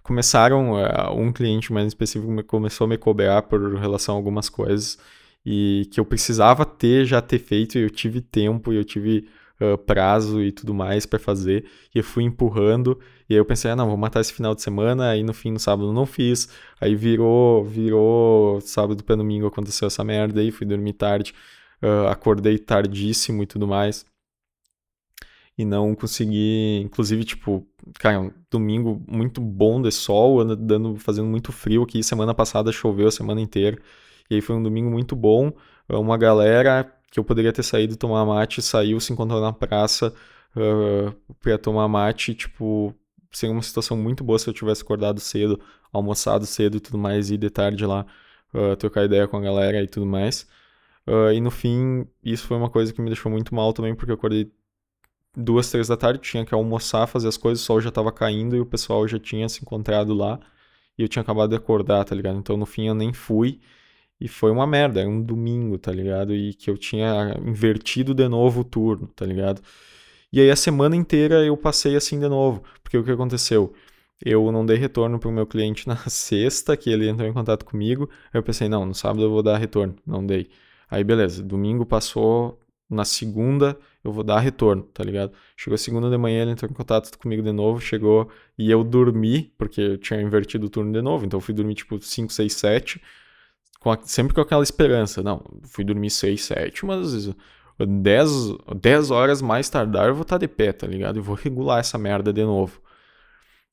começaram, uh, um cliente mais específico começou a me cobrar por relação a algumas coisas e que eu precisava ter, já ter feito, e eu tive tempo, e eu tive uh, prazo e tudo mais para fazer, e eu fui empurrando, e aí eu pensei, ah, não, vou matar esse final de semana, aí no fim, no sábado não fiz, aí virou, virou, sábado para domingo aconteceu essa merda aí, fui dormir tarde, uh, acordei tardíssimo e tudo mais. E não consegui, inclusive, tipo, cara, um domingo muito bom de sol, dando, fazendo muito frio aqui, semana passada choveu a semana inteira, e aí foi um domingo muito bom, uma galera que eu poderia ter saído tomar mate, saiu, se encontrou na praça uh, pra tomar mate, tipo, seria uma situação muito boa se eu tivesse acordado cedo, almoçado cedo e tudo mais, e de tarde lá uh, trocar ideia com a galera e tudo mais. Uh, e no fim, isso foi uma coisa que me deixou muito mal também, porque eu acordei duas, três da tarde, tinha que almoçar, fazer as coisas, o sol já tava caindo e o pessoal já tinha se encontrado lá. E eu tinha acabado de acordar, tá ligado? Então no fim eu nem fui. E foi uma merda, era um domingo, tá ligado? E que eu tinha invertido de novo o turno, tá ligado? E aí a semana inteira eu passei assim de novo. Porque o que aconteceu? Eu não dei retorno pro meu cliente <laughs> na sexta, que ele entrou em contato comigo. Aí eu pensei, não, no sábado eu vou dar retorno. Não dei. Aí beleza, domingo passou, na segunda eu vou dar retorno, tá ligado? Chegou segunda de manhã, ele entrou em contato comigo de novo, chegou e eu dormi, porque eu tinha invertido o turno de novo, então eu fui dormir tipo 5, 6, 7, com a, sempre com aquela esperança. Não, fui dormir 6, 7, mas 10, 10 horas mais tardar eu vou estar tá de pé, tá ligado? Eu vou regular essa merda de novo.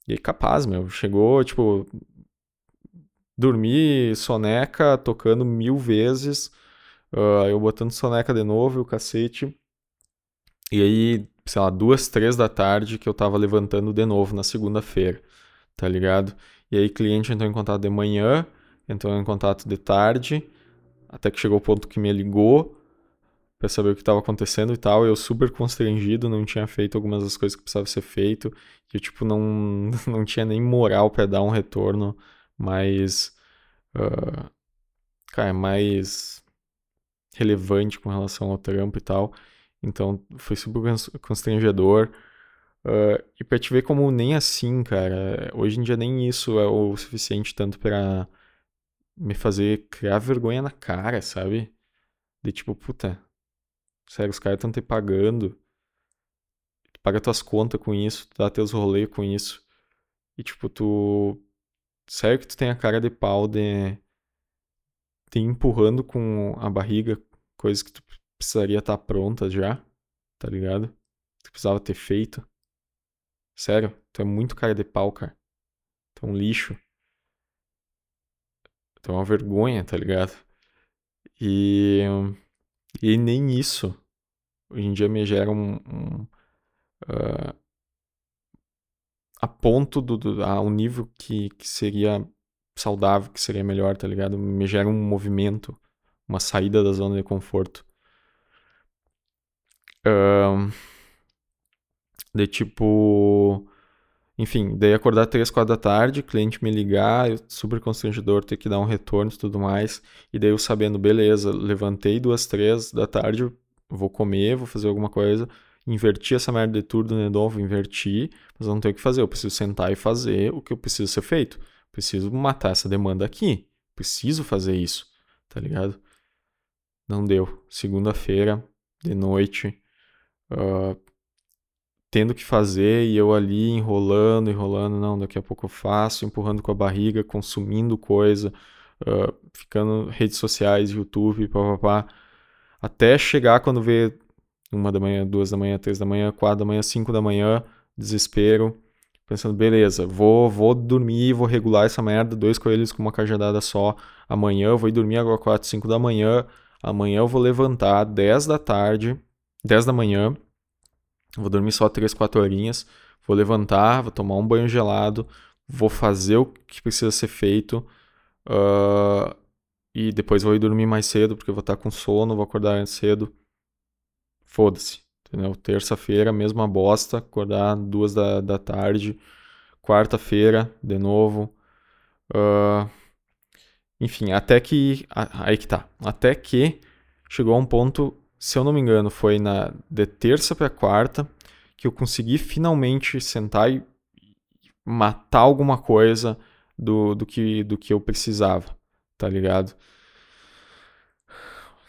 E aí, capaz, meu, chegou, tipo, dormi soneca, tocando mil vezes, uh, eu botando soneca de novo e o cacete. E aí, sei lá, duas, três da tarde que eu tava levantando de novo na segunda-feira, tá ligado? E aí, cliente entrou em contato de manhã, entrou em contato de tarde, até que chegou o ponto que me ligou para saber o que estava acontecendo e tal. Eu super constrangido, não tinha feito algumas das coisas que precisava ser feito. E eu, tipo, não, <laughs> não tinha nem moral para dar um retorno mais. Uh, cara, mais relevante com relação ao trampo e tal. Então foi super constrangedor. Uh, e pra te ver como nem assim, cara, hoje em dia nem isso é o suficiente tanto para me fazer criar vergonha na cara, sabe? De tipo, puta, sério, os caras estão te pagando. Tu paga tuas contas com isso, tu dá teus rolês com isso. E tipo, tu. Sério que tu tem a cara de pau de. te empurrando com a barriga coisas que tu precisaria estar tá pronta já, tá ligado? Tu precisava ter feito. Sério, tu é muito cara de pau, cara. Tu é um lixo. Tu é uma vergonha, tá ligado? E, e nem isso hoje em dia me gera um. um uh, a ponto do, do a um nível que, que seria saudável, que seria melhor, tá ligado? Me gera um movimento, uma saída da zona de conforto. Uh, de tipo. Enfim, daí acordar 3, 4 da tarde, cliente me ligar, eu, super constrangedor, ter que dar um retorno e tudo mais. E daí eu sabendo, beleza, levantei duas, três da tarde, vou comer, vou fazer alguma coisa, inverti essa merda de tudo de novo, inverti, mas eu não tenho o que fazer, eu preciso sentar e fazer o que eu preciso ser feito. Preciso matar essa demanda aqui. Preciso fazer isso, tá ligado? Não deu. Segunda-feira, de noite, uh, tendo que fazer e eu ali enrolando, enrolando, não, daqui a pouco eu faço, empurrando com a barriga, consumindo coisa, uh, ficando redes sociais, YouTube, papapá, até chegar quando vê uma da manhã, duas da manhã, três da manhã, quatro da manhã, cinco da manhã, desespero, pensando, beleza, vou, vou dormir, vou regular essa merda, dois coelhos com uma cajadada só, amanhã eu vou ir dormir agora quatro, cinco da manhã, amanhã eu vou levantar dez da tarde, dez da manhã, Vou dormir só 3, 4 horinhas. Vou levantar, vou tomar um banho gelado, vou fazer o que precisa ser feito. Uh, e depois vou ir dormir mais cedo, porque vou estar com sono, vou acordar cedo. Foda-se, entendeu? Terça-feira, mesma bosta, acordar duas da, da tarde. Quarta-feira, de novo. Uh, enfim, até que. Aí que tá. Até que chegou a um ponto se eu não me engano, foi na de terça para quarta que eu consegui finalmente sentar e matar alguma coisa do, do, que, do que eu precisava, tá ligado?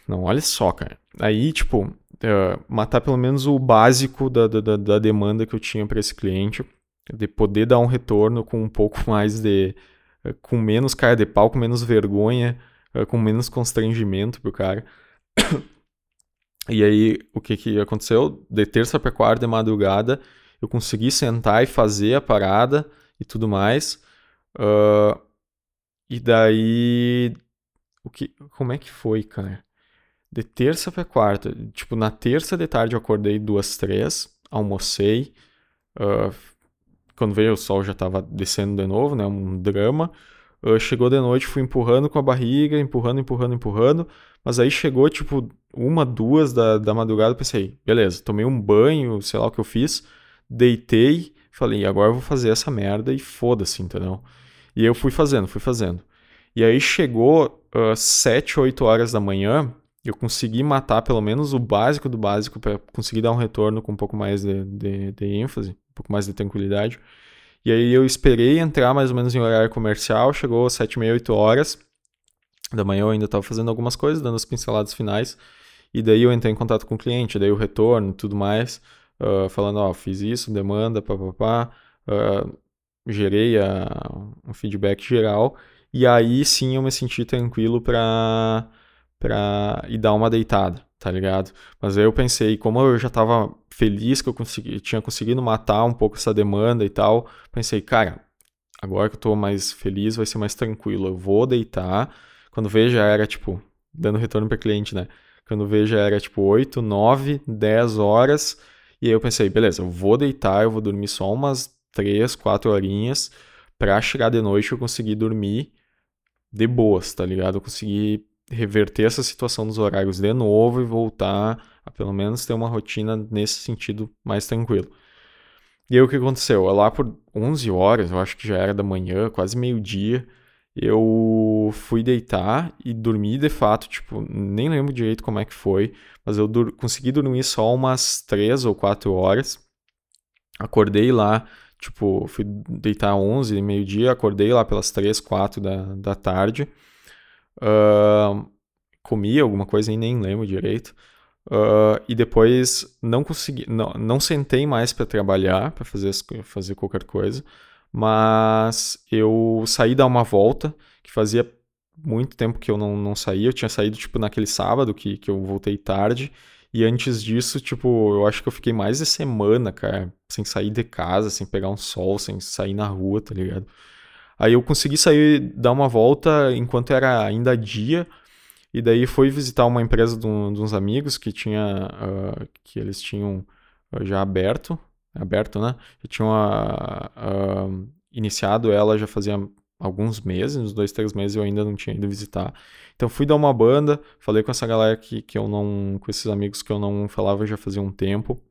Não, olha só, cara. Aí, tipo, uh, matar pelo menos o básico da, da, da demanda que eu tinha para esse cliente, de poder dar um retorno com um pouco <laughs> mais de. Uh, com menos cara de pau, com menos vergonha, uh, com menos constrangimento pro cara. <coughs> E aí, o que que aconteceu? De terça para quarta de madrugada, eu consegui sentar e fazer a parada e tudo mais. Uh, e daí, o que, como é que foi, cara? De terça para quarta, tipo, na terça de tarde eu acordei duas, três, almocei. Uh, quando veio o sol já tava descendo de novo, né? Um drama. Chegou de noite, fui empurrando com a barriga, empurrando, empurrando, empurrando. Mas aí chegou, tipo, uma, duas da, da madrugada, pensei, beleza, tomei um banho, sei lá o que eu fiz, deitei, falei, agora eu vou fazer essa merda e foda-se, entendeu? E eu fui fazendo, fui fazendo. E aí chegou uh, 7, 8 horas da manhã, eu consegui matar pelo menos o básico do básico para conseguir dar um retorno com um pouco mais de, de, de ênfase, um pouco mais de tranquilidade. E aí eu esperei entrar mais ou menos em horário comercial, chegou às 7, meia, 8 horas da manhã eu ainda estava fazendo algumas coisas, dando as pinceladas finais, e daí eu entrei em contato com o cliente, daí o retorno tudo mais, uh, falando, ó, fiz isso, demanda, papapá, uh, gerei a, um feedback geral, e aí sim eu me senti tranquilo para para ir dar uma deitada, tá ligado? Mas aí eu pensei, como eu já tava feliz que eu consegui, tinha conseguido matar um pouco essa demanda e tal, pensei, cara, agora que eu tô mais feliz, vai ser mais tranquilo. Eu vou deitar. Quando vejo já era tipo, dando retorno para cliente, né? Quando vejo já era tipo 8, 9, 10 horas. E aí eu pensei, beleza, eu vou deitar, eu vou dormir só umas 3, 4 horinhas pra chegar de noite eu conseguir dormir de boas, tá ligado? Eu consegui reverter essa situação dos horários de novo e voltar a pelo menos ter uma rotina nesse sentido mais tranquilo. E aí o que aconteceu? Lá por 11 horas, eu acho que já era da manhã, quase meio-dia, eu fui deitar e dormi de fato, tipo, nem lembro direito como é que foi, mas eu dur consegui dormir só umas 3 ou 4 horas. Acordei lá, tipo, fui deitar 11, meio-dia, acordei lá pelas 3, 4 da, da tarde. Uh, comi alguma coisa e nem lembro direito. Uh, e depois não consegui, não, não sentei mais para trabalhar, para fazer, fazer qualquer coisa, mas eu saí dar uma volta, que fazia muito tempo que eu não, não saía, eu tinha saído tipo naquele sábado que, que eu voltei tarde, e antes disso, tipo, eu acho que eu fiquei mais de semana, cara, sem sair de casa, sem pegar um sol, sem sair na rua, tá ligado? Aí eu consegui sair, dar uma volta enquanto era ainda dia, e daí fui visitar uma empresa de, um, de uns amigos que tinha, uh, que eles tinham uh, já aberto, aberto, né? Já tinham uh, iniciado ela já fazia alguns meses, uns dois, três meses eu ainda não tinha ido visitar. Então fui dar uma banda, falei com essa galera que, que eu não, com esses amigos que eu não falava já fazia um tempo.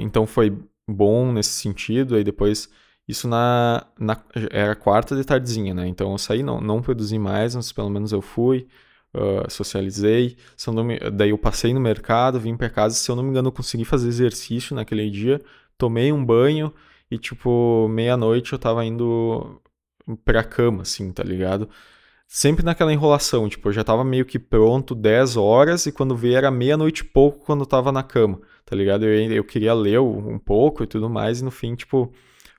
então foi bom nesse sentido, aí depois isso na, na era quarta de tardezinha, né? Então eu saí, não, não produzi mais, mas pelo menos eu fui, uh, socializei. Se eu me, daí eu passei no mercado, vim para casa. Se eu não me engano, eu consegui fazer exercício naquele dia. Tomei um banho e, tipo, meia-noite eu tava indo pra cama, assim, tá ligado? Sempre naquela enrolação, tipo, eu já tava meio que pronto 10 horas e quando veio era meia-noite pouco quando eu tava na cama, tá ligado? Eu, eu queria ler um pouco e tudo mais e no fim, tipo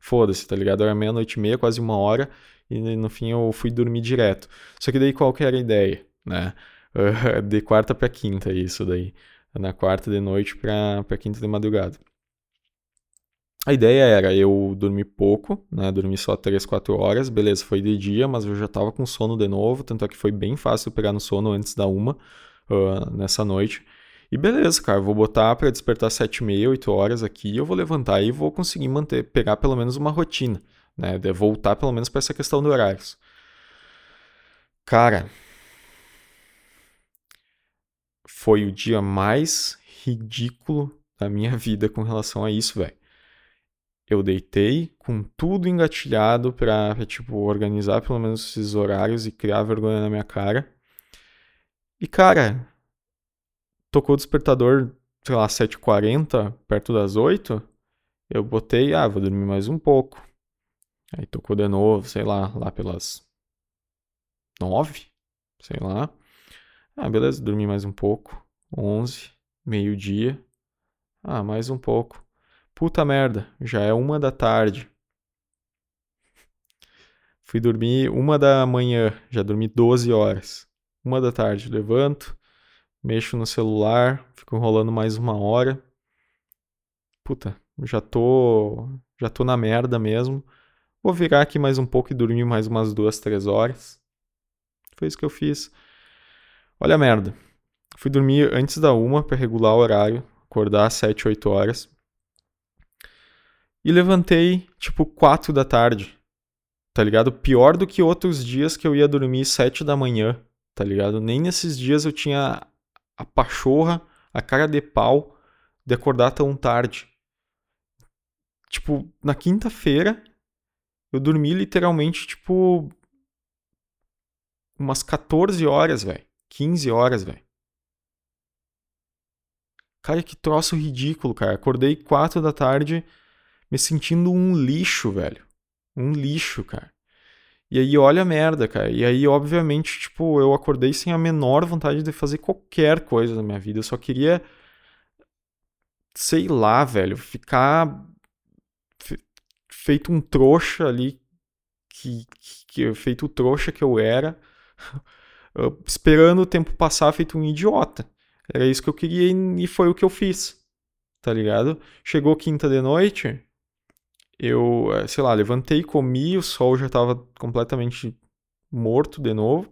foda-se, tá ligado? Era meia-noite e meia, quase uma hora, e no fim eu fui dormir direto. Só que daí qual que era a ideia, né? <laughs> de quarta para quinta, isso daí. Na quarta de noite pra quinta de madrugada. A ideia era eu dormir pouco, né? Dormir só 3, 4 horas. Beleza, foi de dia, mas eu já tava com sono de novo. Tanto é que foi bem fácil pegar no sono antes da uma uh, nessa noite. E beleza, cara, vou botar para despertar 7 e meia, 8 horas aqui, eu vou levantar e vou conseguir manter, pegar pelo menos uma rotina, né? Voltar pelo menos para essa questão do horários. Cara, foi o dia mais ridículo da minha <laughs> vida com relação a isso, velho. Eu deitei com tudo engatilhado pra, pra, tipo, organizar pelo menos esses horários e criar vergonha na minha cara. E, cara, tocou o despertador, sei lá, 7h40, perto das 8 eu botei, ah, vou dormir mais um pouco. Aí tocou de novo, sei lá, lá pelas 9, sei lá. Ah, beleza, dormi mais um pouco. 11, meio-dia. Ah, mais um pouco. Puta merda, já é uma da tarde. Fui dormir uma da manhã, já dormi 12 horas. Uma da tarde, levanto, mexo no celular, fico enrolando mais uma hora. Puta, já tô. Já tô na merda mesmo. Vou virar aqui mais um pouco e dormir mais umas duas, três horas. Foi isso que eu fiz. Olha a merda. Fui dormir antes da uma para regular o horário, acordar às 7, 8 horas. E levantei tipo 4 da tarde. Tá ligado? Pior do que outros dias que eu ia dormir 7 da manhã, tá ligado? Nem nesses dias eu tinha a pachorra, a cara de pau de acordar tão tarde. Tipo, na quinta-feira eu dormi literalmente tipo umas 14 horas, velho. 15 horas, velho. Cara, que troço ridículo, cara. Acordei 4 da tarde me sentindo um lixo, velho. Um lixo, cara. E aí, olha a merda, cara. E aí, obviamente, tipo, eu acordei sem a menor vontade de fazer qualquer coisa na minha vida. Eu só queria. Sei lá, velho. Ficar. Feito um trouxa ali. Que, que, feito o trouxa que eu era. <laughs> esperando o tempo passar, feito um idiota. Era isso que eu queria e foi o que eu fiz. Tá ligado? Chegou quinta de noite, eu, eh, sei lá, levantei, comi, o sol já estava completamente morto de novo.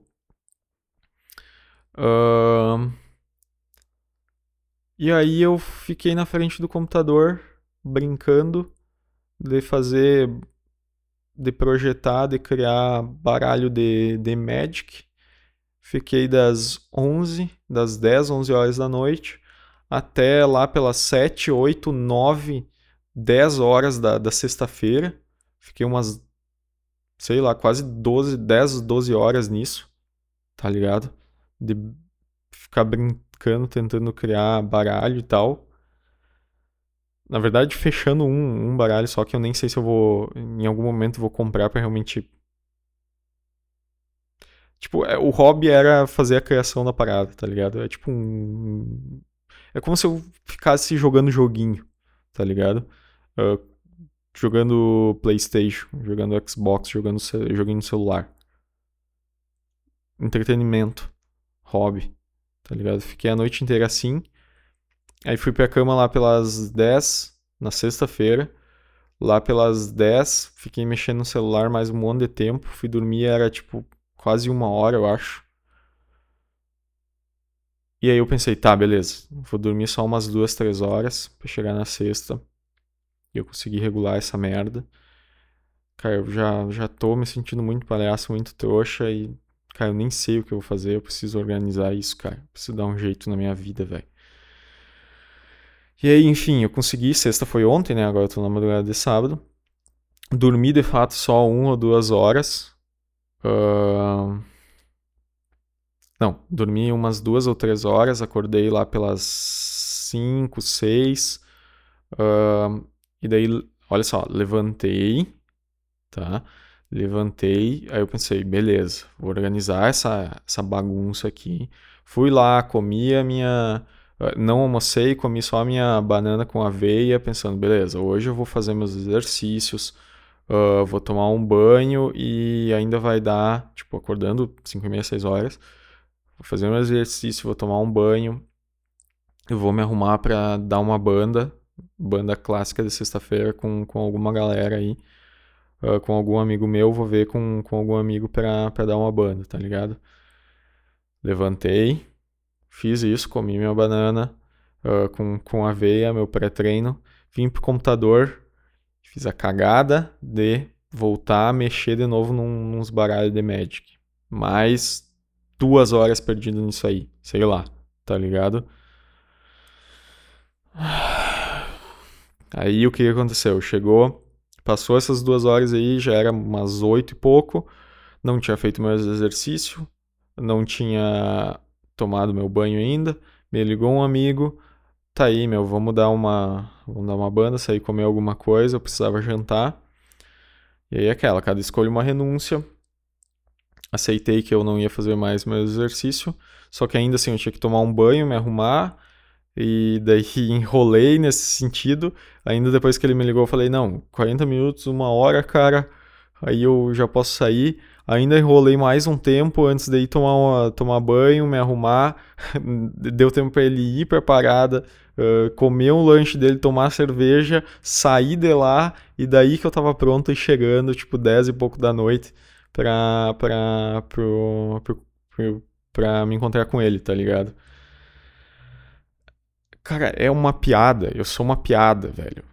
Uh... E aí eu fiquei na frente do computador brincando de fazer, de projetar, de criar baralho de, de Magic. Fiquei das 11, das 10, 11 horas da noite até lá pelas 7, 8, 9 10 horas da, da sexta-feira. Fiquei umas, sei lá, quase 12, 10, 12 horas nisso, tá ligado? De ficar brincando, tentando criar baralho e tal. Na verdade, fechando um, um baralho, só que eu nem sei se eu vou, em algum momento, vou comprar para realmente. Tipo, é, o hobby era fazer a criação da parada, tá ligado? É tipo um. É como se eu ficasse jogando joguinho, tá ligado? Uh, jogando PlayStation, jogando Xbox, jogando joguinho no celular. Entretenimento, hobby, tá ligado? Fiquei a noite inteira assim. Aí fui pra cama lá pelas 10 na sexta-feira. Lá pelas 10, fiquei mexendo no celular mais um monte de tempo. Fui dormir, era tipo quase uma hora, eu acho. E aí eu pensei, tá, beleza. Vou dormir só umas duas, três horas pra chegar na sexta. E eu consegui regular essa merda. Cara, eu já, já tô me sentindo muito palhaço, muito trouxa e, cara, eu nem sei o que eu vou fazer. Eu preciso organizar isso, cara. Preciso dar um jeito na minha vida, velho. E aí, enfim, eu consegui. Sexta foi ontem, né? Agora eu tô na madrugada de sábado. Dormi de fato só uma ou duas horas. Uh... Não, dormi umas duas ou três horas. Acordei lá pelas cinco, seis. Uh... E daí, olha só, levantei, tá? Levantei, aí eu pensei, beleza, vou organizar essa, essa bagunça aqui. Fui lá, comi a minha. Ah, não almocei, comi só a minha banana com aveia, pensando, beleza, hoje eu vou fazer meus exercícios, uh, vou tomar um banho e ainda vai dar, tipo, acordando 5 e meia, 6 horas, vou fazer meu exercício, vou tomar um banho, eu vou me arrumar para dar uma banda, banda clássica de sexta-feira com, com alguma galera aí. Uh, com algum amigo meu, vou ver com, com algum amigo pra, pra dar uma banda, tá ligado? Levantei, fiz isso, comi minha banana uh, com, com aveia, meu pré-treino, vim pro computador, fiz a cagada de voltar a mexer de novo num, nos baralhos de Magic. Mais duas horas perdidas nisso aí, sei lá, tá ligado? Aí o que aconteceu? Chegou, passou essas duas horas aí, já era umas oito e pouco, não tinha feito meu exercício, não tinha tomado meu banho ainda, me ligou um amigo, tá aí, meu, vamos dar uma, vamos dar uma banda, sair comer alguma coisa, eu precisava jantar. E aí aquela, cada escolha uma renúncia. Aceitei que eu não ia fazer mais meu exercício, só que ainda assim eu tinha que tomar um banho, me arrumar, e daí <laughs> enrolei nesse sentido. Ainda depois que ele me ligou, eu falei: não, 40 minutos, uma hora, cara. Aí eu já posso sair. Ainda enrolei mais um tempo antes de ir tomar, uma, tomar banho, me arrumar. <laughs> Deu tempo para ele ir pra parada, uh, comer um lanche dele, tomar cerveja, sair de lá. E daí que eu tava pronto e chegando, tipo, 10 e pouco da noite, pro, pra me encontrar com ele, tá ligado? Cara, é uma piada. Eu sou uma piada, velho.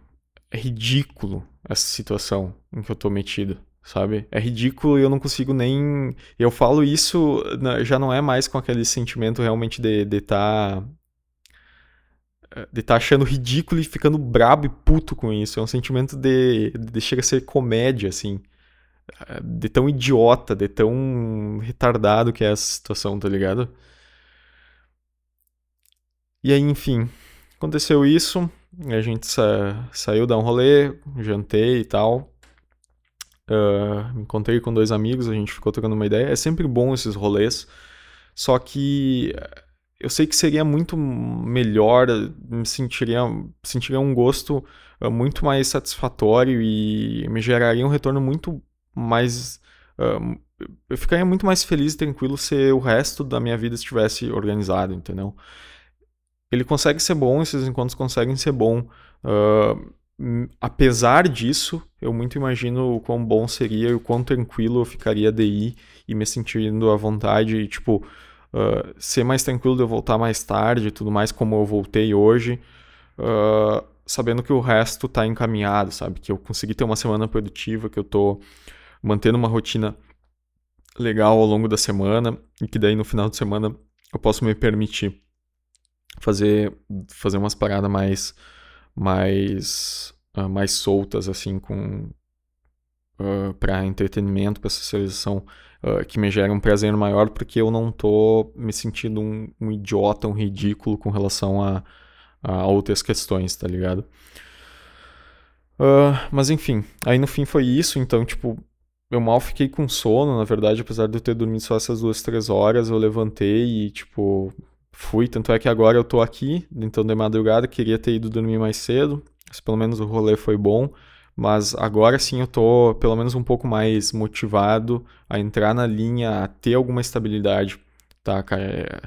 É ridículo essa situação em que eu tô metido sabe? É ridículo e eu não consigo nem. Eu falo isso, já não é mais com aquele sentimento realmente de estar. De tá... De estar tá achando ridículo e ficando brabo e puto com isso. É um sentimento de, de chega a ser comédia, assim. De tão idiota, de tão retardado que é essa situação, tá ligado? E aí, enfim, aconteceu isso. A gente sa saiu dar um rolê, jantei e tal. Uh, encontrei com dois amigos, a gente ficou trocando uma ideia. É sempre bom esses rolês, só que eu sei que seria muito melhor, me sentiria, sentiria um gosto uh, muito mais satisfatório e me geraria um retorno muito mais. Uh, eu ficaria muito mais feliz e tranquilo se o resto da minha vida estivesse organizado, entendeu? Ele consegue ser bom, esses encontros conseguem ser bom. Uh, apesar disso, eu muito imagino o quão bom seria e o quão tranquilo eu ficaria de ir e me sentindo à vontade e, tipo, uh, ser mais tranquilo de eu voltar mais tarde e tudo mais, como eu voltei hoje, uh, sabendo que o resto tá encaminhado, sabe? Que eu consegui ter uma semana produtiva, que eu tô mantendo uma rotina legal ao longo da semana e que daí no final de semana eu posso me permitir fazer, fazer umas paradas mais mais, uh, mais soltas, assim, com uh, ah, para entretenimento, para socialização, uh, que me geram um prazer maior, porque eu não tô me sentindo um, um idiota, um ridículo com relação a, a outras questões, tá ligado? Mas enfim, aí no fim foi isso, então, tipo, eu mal fiquei com sono, na verdade, apesar de eu ter dormido só essas duas, três horas, eu levantei e, tipo, fui, tanto é que agora eu tô aqui, então de madrugada, queria ter ido dormir mais cedo, mas pelo menos o rolê foi bom, mas agora sim eu tô pelo menos um pouco mais motivado a entrar na linha, a ter alguma estabilidade, tá, cara? É...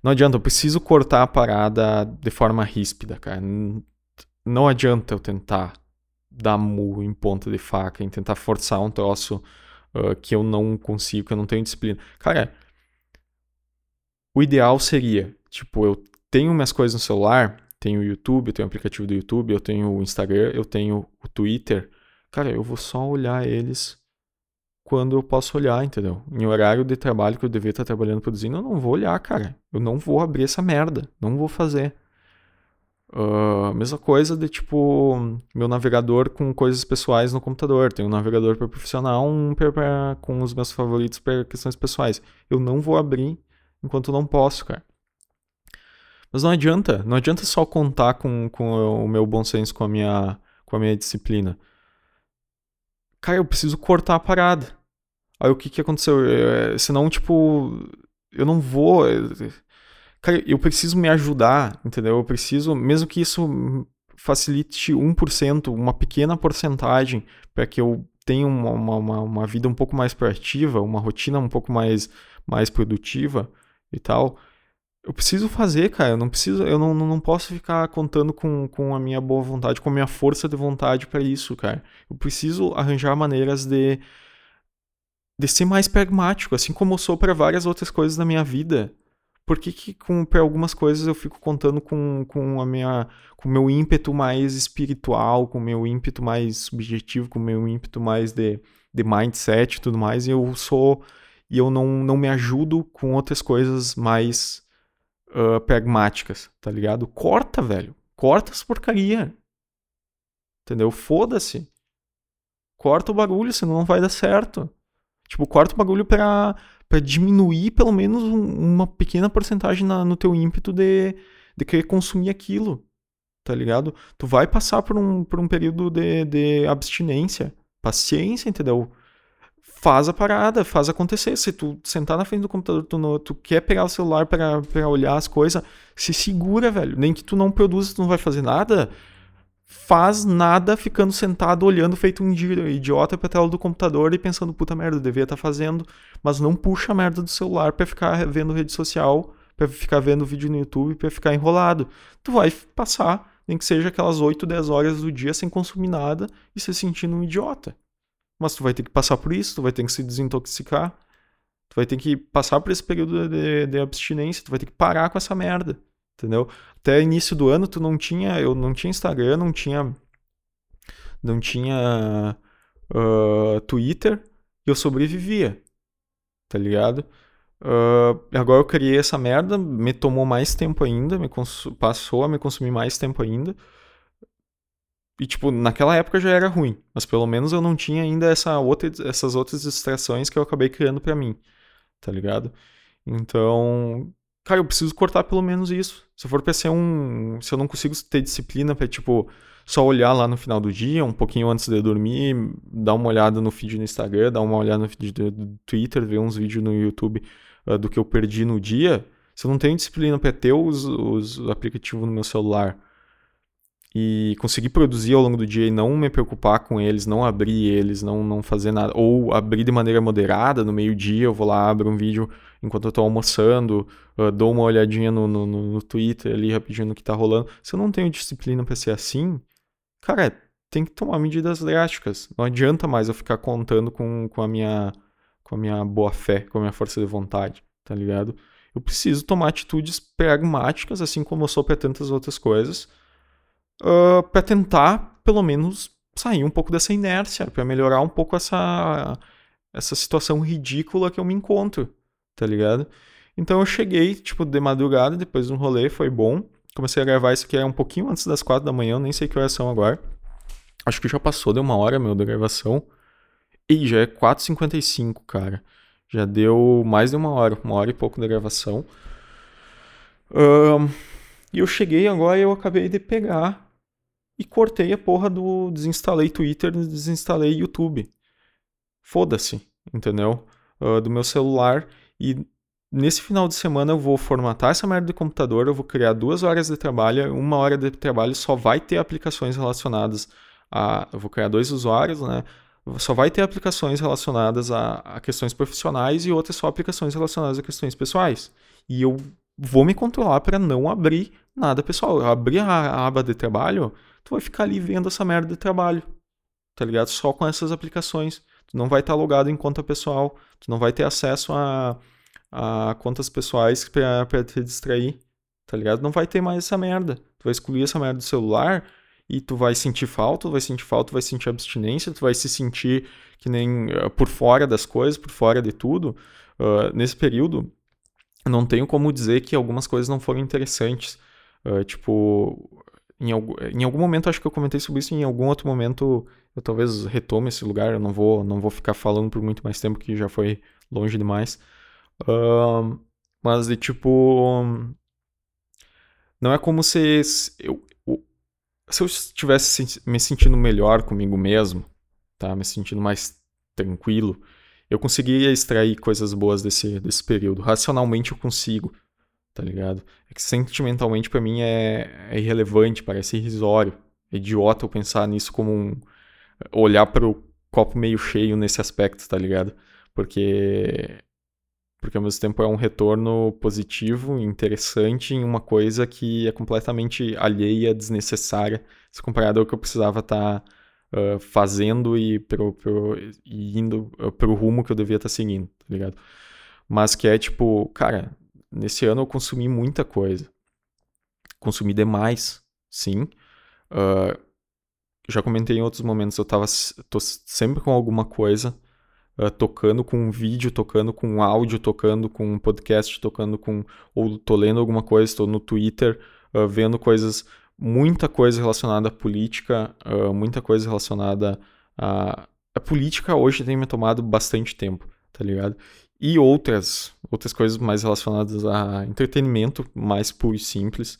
Não adianta, eu preciso cortar a parada de forma ríspida, cara. Não adianta eu tentar dar murro em ponta de faca, em tentar forçar um troço uh, que eu não consigo, que eu não tenho disciplina. Cara, o ideal seria, tipo, eu tenho minhas coisas no celular, tenho o YouTube, eu tenho o aplicativo do YouTube, eu tenho o Instagram, eu tenho o Twitter. Cara, eu vou só olhar eles quando eu posso olhar, entendeu? Em horário de trabalho que eu devia estar trabalhando produzindo, eu não vou olhar, cara. Eu não vou abrir essa merda. Não vou fazer. Uh, mesma coisa de tipo meu navegador com coisas pessoais no computador. Tem um navegador para profissional, um pra, pra, com os meus favoritos para questões pessoais. Eu não vou abrir enquanto não posso, cara. Mas não adianta, não adianta só contar com, com o meu bom senso, com a minha, com a minha disciplina. Cara, eu preciso cortar a parada. Aí o que que aconteceu? É, senão, tipo, eu não vou. Cara, eu preciso me ajudar, entendeu? Eu preciso, mesmo que isso facilite 1%, uma pequena porcentagem, para que eu tenha uma, uma, uma vida um pouco mais proativa, uma rotina um pouco mais, mais produtiva, e tal. Eu preciso fazer, cara. Eu não preciso, eu não, não posso ficar contando com, com a minha boa vontade, com a minha força de vontade para isso, cara. Eu preciso arranjar maneiras de de ser mais pragmático, assim como eu sou para várias outras coisas da minha vida. Por que, que para algumas coisas eu fico contando com, com a minha com o meu ímpeto mais espiritual, com o meu ímpeto mais subjetivo, com o meu ímpeto mais de, de mindset e tudo mais, e eu sou e eu não, não me ajudo com outras coisas mais uh, pragmáticas, tá ligado? Corta, velho. Corta essa porcaria. Entendeu? Foda-se. Corta o bagulho, senão não vai dar certo. Tipo, corta o bagulho pra, pra diminuir pelo menos um, uma pequena porcentagem na, no teu ímpeto de, de querer consumir aquilo. Tá ligado? Tu vai passar por um, por um período de, de abstinência. Paciência, entendeu? Faz a parada, faz acontecer. Se tu sentar na frente do computador, tu, tu quer pegar o celular para olhar as coisas, se segura, velho. Nem que tu não produza, tu não vai fazer nada. faz nada ficando sentado olhando feito um idiota pra tela do computador e pensando, puta merda, devia estar tá fazendo, mas não puxa a merda do celular para ficar vendo rede social, para ficar vendo vídeo no YouTube, para ficar enrolado. Tu vai passar, nem que seja aquelas 8, 10 horas do dia sem consumir nada e se sentindo um idiota. Mas tu vai ter que passar por isso, tu vai ter que se desintoxicar, tu vai ter que passar por esse período de, de abstinência, tu vai ter que parar com essa merda entendeu? Até início do ano tu não tinha, eu não tinha Instagram, não tinha não tinha uh, Twitter e eu sobrevivia, tá ligado? Uh, agora eu criei essa merda, me tomou mais tempo ainda, me passou a me consumir mais tempo ainda. E, tipo, naquela época já era ruim, mas pelo menos eu não tinha ainda essa outra, essas outras distrações que eu acabei criando para mim, tá ligado? Então, cara, eu preciso cortar pelo menos isso. Se for pra ser um. Se eu não consigo ter disciplina pra, tipo, só olhar lá no final do dia, um pouquinho antes de dormir, dar uma olhada no feed no Instagram, dar uma olhada no feed do Twitter, ver uns vídeos no YouTube uh, do que eu perdi no dia. Se eu não tenho disciplina pra ter os, os aplicativos no meu celular e conseguir produzir ao longo do dia e não me preocupar com eles, não abrir eles, não, não fazer nada, ou abrir de maneira moderada, no meio-dia eu vou lá, abro um vídeo enquanto eu tô almoçando, uh, dou uma olhadinha no, no, no, Twitter ali rapidinho no que tá rolando. Se eu não tenho disciplina para ser assim, cara, tem que tomar medidas drásticas. Não adianta mais eu ficar contando com, com a minha com a minha boa fé, com a minha força de vontade, tá ligado? Eu preciso tomar atitudes pragmáticas, assim como eu sou para tantas outras coisas, uh, para tentar, pelo menos, sair um pouco dessa inércia, para melhorar um pouco essa, essa situação ridícula que eu me encontro, tá ligado? Então eu cheguei, tipo, de madrugada, depois de um rolê, foi bom. Comecei a gravar isso aqui um pouquinho antes das quatro da manhã, nem sei que horas são agora. Acho que já passou, deu uma hora, meu, da gravação. E já é 4h55, cara. Já deu mais de uma hora, uma hora e pouco da gravação. Um, e eu cheguei agora e eu acabei de pegar e cortei a porra do. Desinstalei Twitter, desinstalei YouTube. Foda-se, entendeu? Uh, do meu celular. E nesse final de semana eu vou formatar essa merda do computador, eu vou criar duas horas de trabalho, uma hora de trabalho só vai ter aplicações relacionadas a. Eu vou criar dois usuários, né? Só vai ter aplicações relacionadas a, a questões profissionais e outras só aplicações relacionadas a questões pessoais. E eu vou me controlar para não abrir nada pessoal. Eu abrir a, a aba de trabalho, tu vai ficar ali vendo essa merda de trabalho, tá ligado? Só com essas aplicações. Tu não vai estar tá logado em conta pessoal, tu não vai ter acesso a, a contas pessoais para te distrair, tá ligado? Não vai ter mais essa merda. Tu vai excluir essa merda do celular e tu vai sentir falta, tu vai sentir falta, tu vai sentir abstinência, tu vai se sentir que nem uh, por fora das coisas, por fora de tudo. Uh, nesse período, não tenho como dizer que algumas coisas não foram interessantes. Uh, tipo, em, em algum momento acho que eu comentei sobre isso, em algum outro momento eu talvez retome esse lugar, eu não vou, não vou ficar falando por muito mais tempo, que já foi longe demais. Uh, mas de tipo. Não é como se eu, se eu estivesse me sentindo melhor comigo mesmo, tá? Me sentindo mais tranquilo, eu conseguiria extrair coisas boas desse, desse período. Racionalmente eu consigo tá ligado? É que sentimentalmente para mim é, é, irrelevante, parece irrisório. É idiota eu pensar nisso como um. olhar para o copo meio cheio nesse aspecto, tá ligado? Porque. Porque ao mesmo tempo é um retorno positivo, interessante em uma coisa que é completamente alheia, desnecessária, se comparado ao que eu precisava estar tá, uh, fazendo e, pro, pro, e indo uh, pro rumo que eu devia estar tá seguindo, tá ligado? Mas que é tipo, cara, Nesse ano eu consumi muita coisa. Consumi demais, sim. Uh, já comentei em outros momentos, eu tava, tô sempre com alguma coisa, uh, tocando com um vídeo, tocando com um áudio, tocando com um podcast, tocando com. ou tô lendo alguma coisa, estou no Twitter, uh, vendo coisas, muita coisa relacionada à política, muita coisa relacionada a. A política hoje tem me tomado bastante tempo, tá ligado? e outras, outras coisas mais relacionadas a entretenimento, mais puro e simples.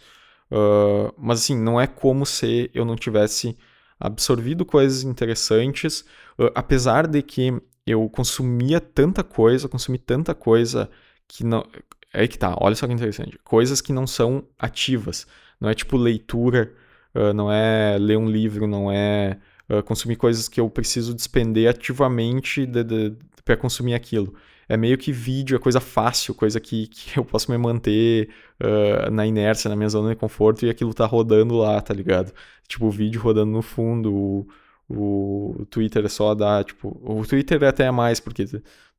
Uh, mas assim, não é como se eu não tivesse absorvido coisas interessantes, uh, apesar de que eu consumia tanta coisa, consumi tanta coisa que não. É aí que tá, olha só que interessante. Coisas que não são ativas. Não é tipo leitura uh, não é ler um livro, não é consumir coisas que eu preciso despender ativamente de, de, para consumir aquilo. É meio que vídeo, é coisa fácil, coisa que, que <laughs> eu posso me manter uh, na inércia, na minha zona de conforto e aquilo tá rodando lá, tá ligado? Tipo, o vídeo rodando no fundo, o, o Twitter é só dar, tipo, o Twitter é até é mais, porque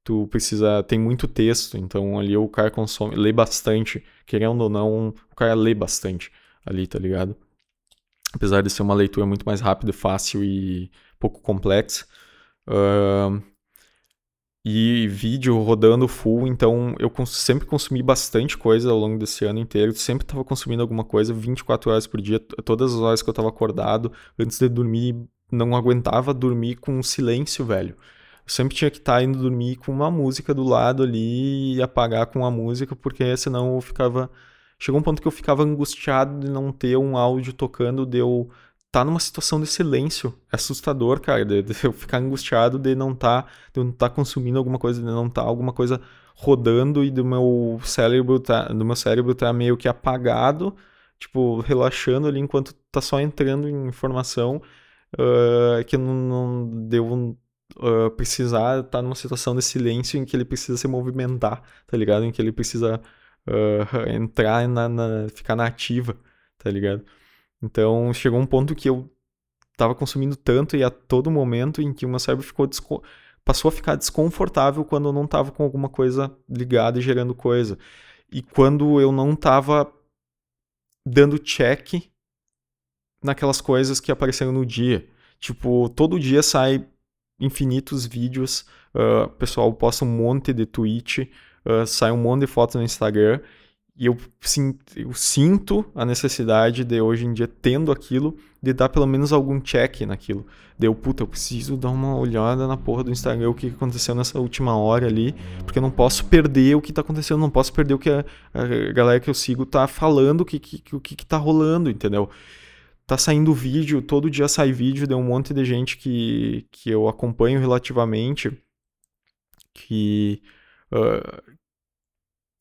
tu precisa, tem muito texto, então ali o cara consome, lê bastante, querendo ou não, o cara lê bastante ali, tá ligado? Apesar de ser uma leitura muito mais rápida, fácil e pouco complexa. Uh, e vídeo rodando full, então eu sempre consumi bastante coisa ao longo desse ano inteiro, sempre estava consumindo alguma coisa 24 horas por dia, todas as horas que eu estava acordado, antes de dormir, não aguentava dormir com silêncio, velho. Eu sempre tinha que estar tá indo dormir com uma música do lado ali e apagar com a música, porque senão eu ficava. Chegou um ponto que eu ficava angustiado de não ter um áudio tocando, de eu tá numa situação de silêncio. É assustador, cara, de, de eu ficar angustiado de não tá, de não tá consumindo alguma coisa, de não tá alguma coisa rodando e do meu cérebro tá, do meu cérebro tá meio que apagado, tipo, relaxando ali enquanto tá só entrando em informação uh, que não, não devo uh, precisar tá numa situação de silêncio em que ele precisa se movimentar, tá ligado? Em que ele precisa uh, entrar na, na, ficar na ativa, tá ligado? Então chegou um ponto que eu estava consumindo tanto e a todo momento em que o meu cérebro ficou passou a ficar desconfortável quando eu não estava com alguma coisa ligada e gerando coisa. E quando eu não estava dando check naquelas coisas que apareceram no dia. Tipo, todo dia sai infinitos vídeos, uh, pessoal posta um monte de tweet, uh, sai um monte de fotos no Instagram e eu, sim, eu sinto a necessidade de, hoje em dia, tendo aquilo, de dar pelo menos algum check naquilo. Deu, puta, eu preciso dar uma olhada na porra do Instagram, o que aconteceu nessa última hora ali, porque eu não posso perder o que tá acontecendo, não posso perder o que a, a galera que eu sigo tá falando, o que, que, o que, que tá rolando, entendeu? Tá saindo vídeo, todo dia sai vídeo de um monte de gente que, que eu acompanho relativamente, que, uh,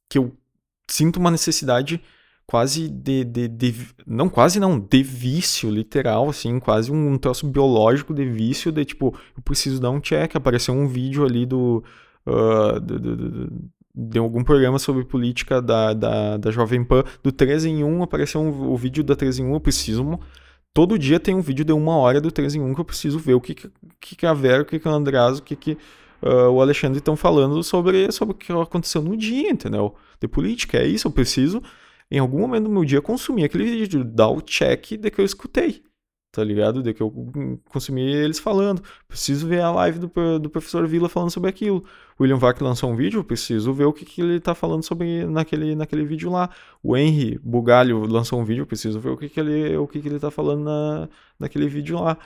que eu sinto uma necessidade quase de, de, de, não quase não, de vício literal, assim, quase um troço biológico de vício, de tipo, eu preciso dar um check, apareceu um vídeo ali do, uh, de, de, de, algum programa sobre política da, da, da Jovem Pan, do 3 em 1, apareceu um, o vídeo da 3 em 1, eu preciso, todo dia tem um vídeo de uma hora do 3 em 1 que eu preciso ver o que que, que a Vera, o que que a Andreas, o que que uh, o Alexandre estão falando sobre, sobre o que aconteceu no dia, entendeu? De política, é isso, eu preciso, em algum momento do meu dia, consumir aquele vídeo, dar o check de que eu escutei, tá ligado? De que eu consumi eles falando. Preciso ver a live do, do professor Vila falando sobre aquilo. William Vac lançou um vídeo, preciso ver o que, que ele tá falando sobre naquele, naquele vídeo lá. O Henry Bugalho lançou um vídeo, preciso ver o que, que, ele, o que, que ele tá falando na, naquele vídeo lá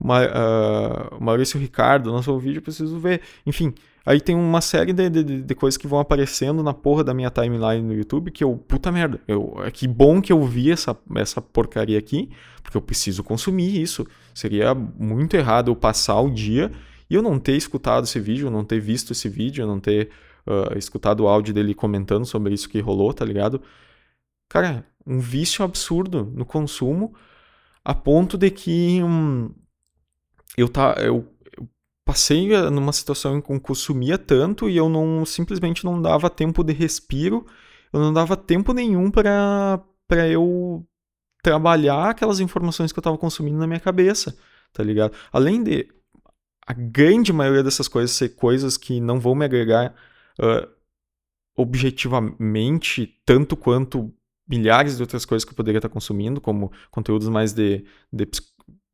uh, Maurício Ricardo lançou o vídeo, preciso ver. Enfim, aí tem uma série de, de, de, coisas que vão aparecendo na porra da minha timeline no YouTube que eu, puta merda, eu, é que bom que eu vi essa, essa porcaria aqui, porque eu preciso consumir isso. Seria muito errado eu passar o dia e eu não ter escutado esse vídeo, não ter visto esse vídeo, não ter uh, escutado o áudio dele comentando sobre isso que rolou, tá ligado? Cara, um vício absurdo no consumo, a ponto de que. Eu, tá, eu, eu passei eh, numa situação em que eu consumia tanto e eu não simplesmente não dava tempo de respiro, eu não dava tempo nenhum para eu trabalhar aquelas informações que eu estava consumindo na minha cabeça, tá ligado? Além de a grande maioria dessas coisas ser coisas que não vão me agregar uh, objetivamente tanto quanto milhares de outras coisas que eu poderia estar consumindo, como conteúdos mais de, de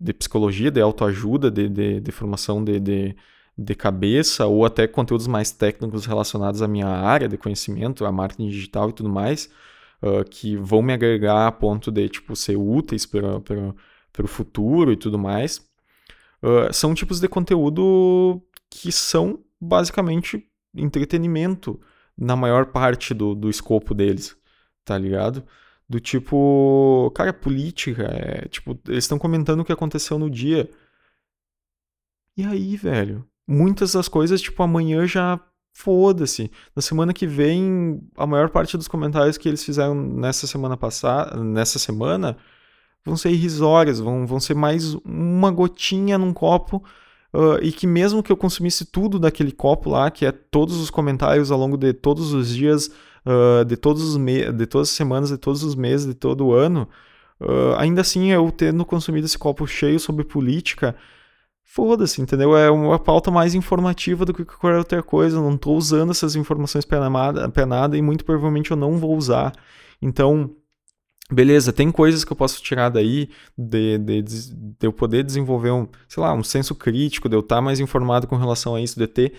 de psicologia, de autoajuda, de, de, de formação de, de, de, cabeça, ou até conteúdos mais técnicos relacionados à minha área de conhecimento, a marketing digital e tudo mais, uh, que vão me agregar a ponto de tipo, ser úteis para, o futuro e tudo mais, uh, são tipos de conteúdo que são basicamente entretenimento na maior parte do, do escopo deles, tá ligado? Do tipo, cara, política, é, tipo, eles estão comentando o que aconteceu no dia. E aí, velho? Muitas das coisas, tipo, amanhã já foda-se. Na semana que vem, a maior parte dos comentários que eles fizeram nessa semana passada, nessa semana, vão ser irrisórias, vão, vão ser mais uma gotinha num copo Uh, e que mesmo que eu consumisse tudo daquele copo lá, que é todos os comentários ao longo de todos os dias, uh, de, todos os de todas as semanas, de todos os meses, de todo o ano, uh, ainda assim eu tendo consumido esse copo cheio sobre política, foda-se, entendeu? É uma pauta mais informativa do que qualquer outra coisa. Eu não estou usando essas informações para nada, e muito provavelmente eu não vou usar. Então, beleza, tem coisas que eu posso tirar daí de, de, de, eu poder desenvolver um, sei lá, um senso crítico, de eu estar mais informado com relação a isso, de ter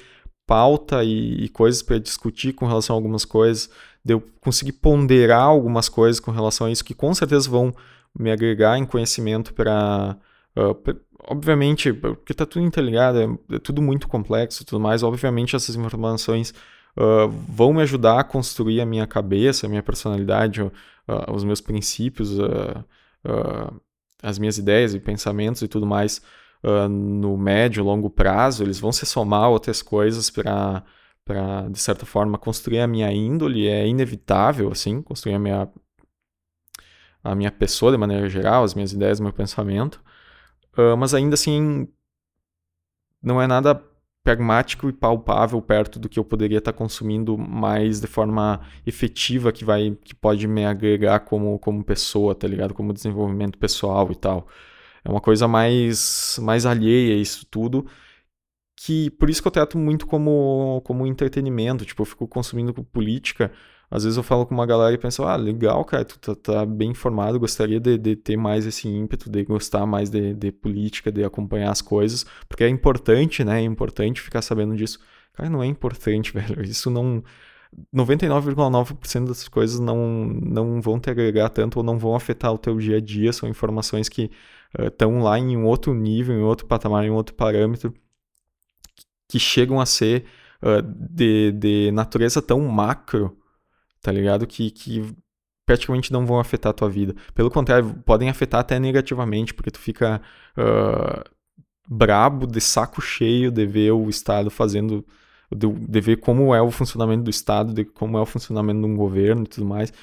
pauta e, e coisas para discutir com relação a algumas coisas, de eu conseguir ponderar algumas coisas com relação a isso, que com certeza vão me agregar em conhecimento para. Uh, obviamente, porque está tudo interligado, é, é, tudo muito complexo tudo mais, obviamente essas informações uh, vão me ajudar a construir a minha cabeça, a minha personalidade, uh, os meus princípios, as minhas ideias e pensamentos e tudo mais uh, no médio, longo prazo, eles vão se somar a outras coisas para, de certa forma, construir a minha índole. É inevitável, assim, construir a minha, a minha pessoa de maneira geral, as minhas ideias, meu pensamento. Uh, mas ainda assim, não é nada pragmático e palpável perto do que eu poderia estar consumindo mais de forma efetiva que vai que pode me agregar como como pessoa, tá ligado? Como desenvolvimento pessoal e tal. É uma coisa mais, mais alheia isso tudo. Que por isso que eu trato muito como, como entretenimento. Tipo, eu fico consumindo política. Às vezes eu falo com uma galera e penso, ah, legal, cara, tu tá, tá bem informado, gostaria de, de, ter mais esse ímpeto, de gostar mais de, de política, de acompanhar as coisas, porque é importante, né? É importante ficar sabendo disso. Cara, não é importante, <laughs> velho. Isso não. 99,9% das coisas não, não vão te agregar tanto ou não vão afetar o teu dia a dia. São informações que estão lá em um outro nível, em outro patamar, em outro parâmetro, que chegam a ser uh, de, de natureza tão macro, tá ligado? Que, que praticamente não vão afetar a tua vida. Pelo contrário, podem afetar até negativamente, porque tu fica uh, brabo, de saco cheio de ver o Estado fazendo. De, de ver como é o funcionamento do Estado, de como é o funcionamento de um governo e tudo mais.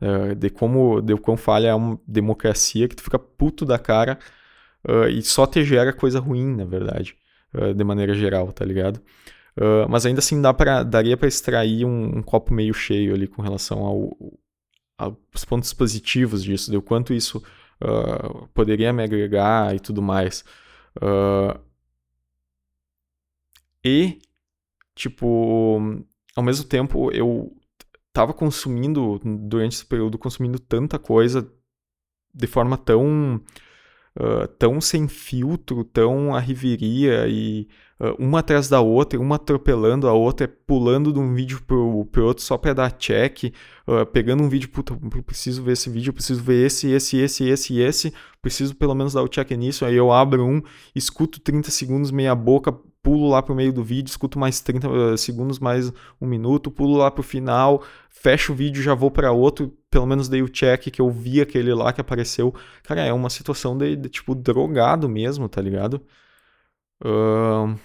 Uh, de como de quão falha é uma democracia que tu fica puto da cara uh, e só te gera coisa ruim, na verdade, uh, de maneira geral, tá ligado? mas ainda assim dá pra, daria para extrair um, um, copo meio cheio ali com relação ao, aos pontos positivos disso, de o quanto isso poderia me agregar e tudo mais. e, tipo, ao mesmo tempo eu estava consumindo, durante esse período, consumindo tanta coisa de forma tão, uh, tão sem filtro, tão a riveria e uh, uma atrás da outra, uma atropelando a outra, pulando de um vídeo pro, pro outro só para dar check, uh, pegando um vídeo, puta, preciso ver esse vídeo, preciso ver esse, esse, esse, esse, esse, preciso pelo menos dar o check nisso, aí eu abro um, escuto 30 segundos meia boca, pulo lá pro meio do vídeo, escuto mais 30 eh, segundos, mais um minuto, pulo lá pro final, fecho o vídeo, já vou para outro, pelo menos dei o check que eu vi aquele lá que apareceu. Cara, é uma situação de, de tipo drogado mesmo, tá ligado? Uh,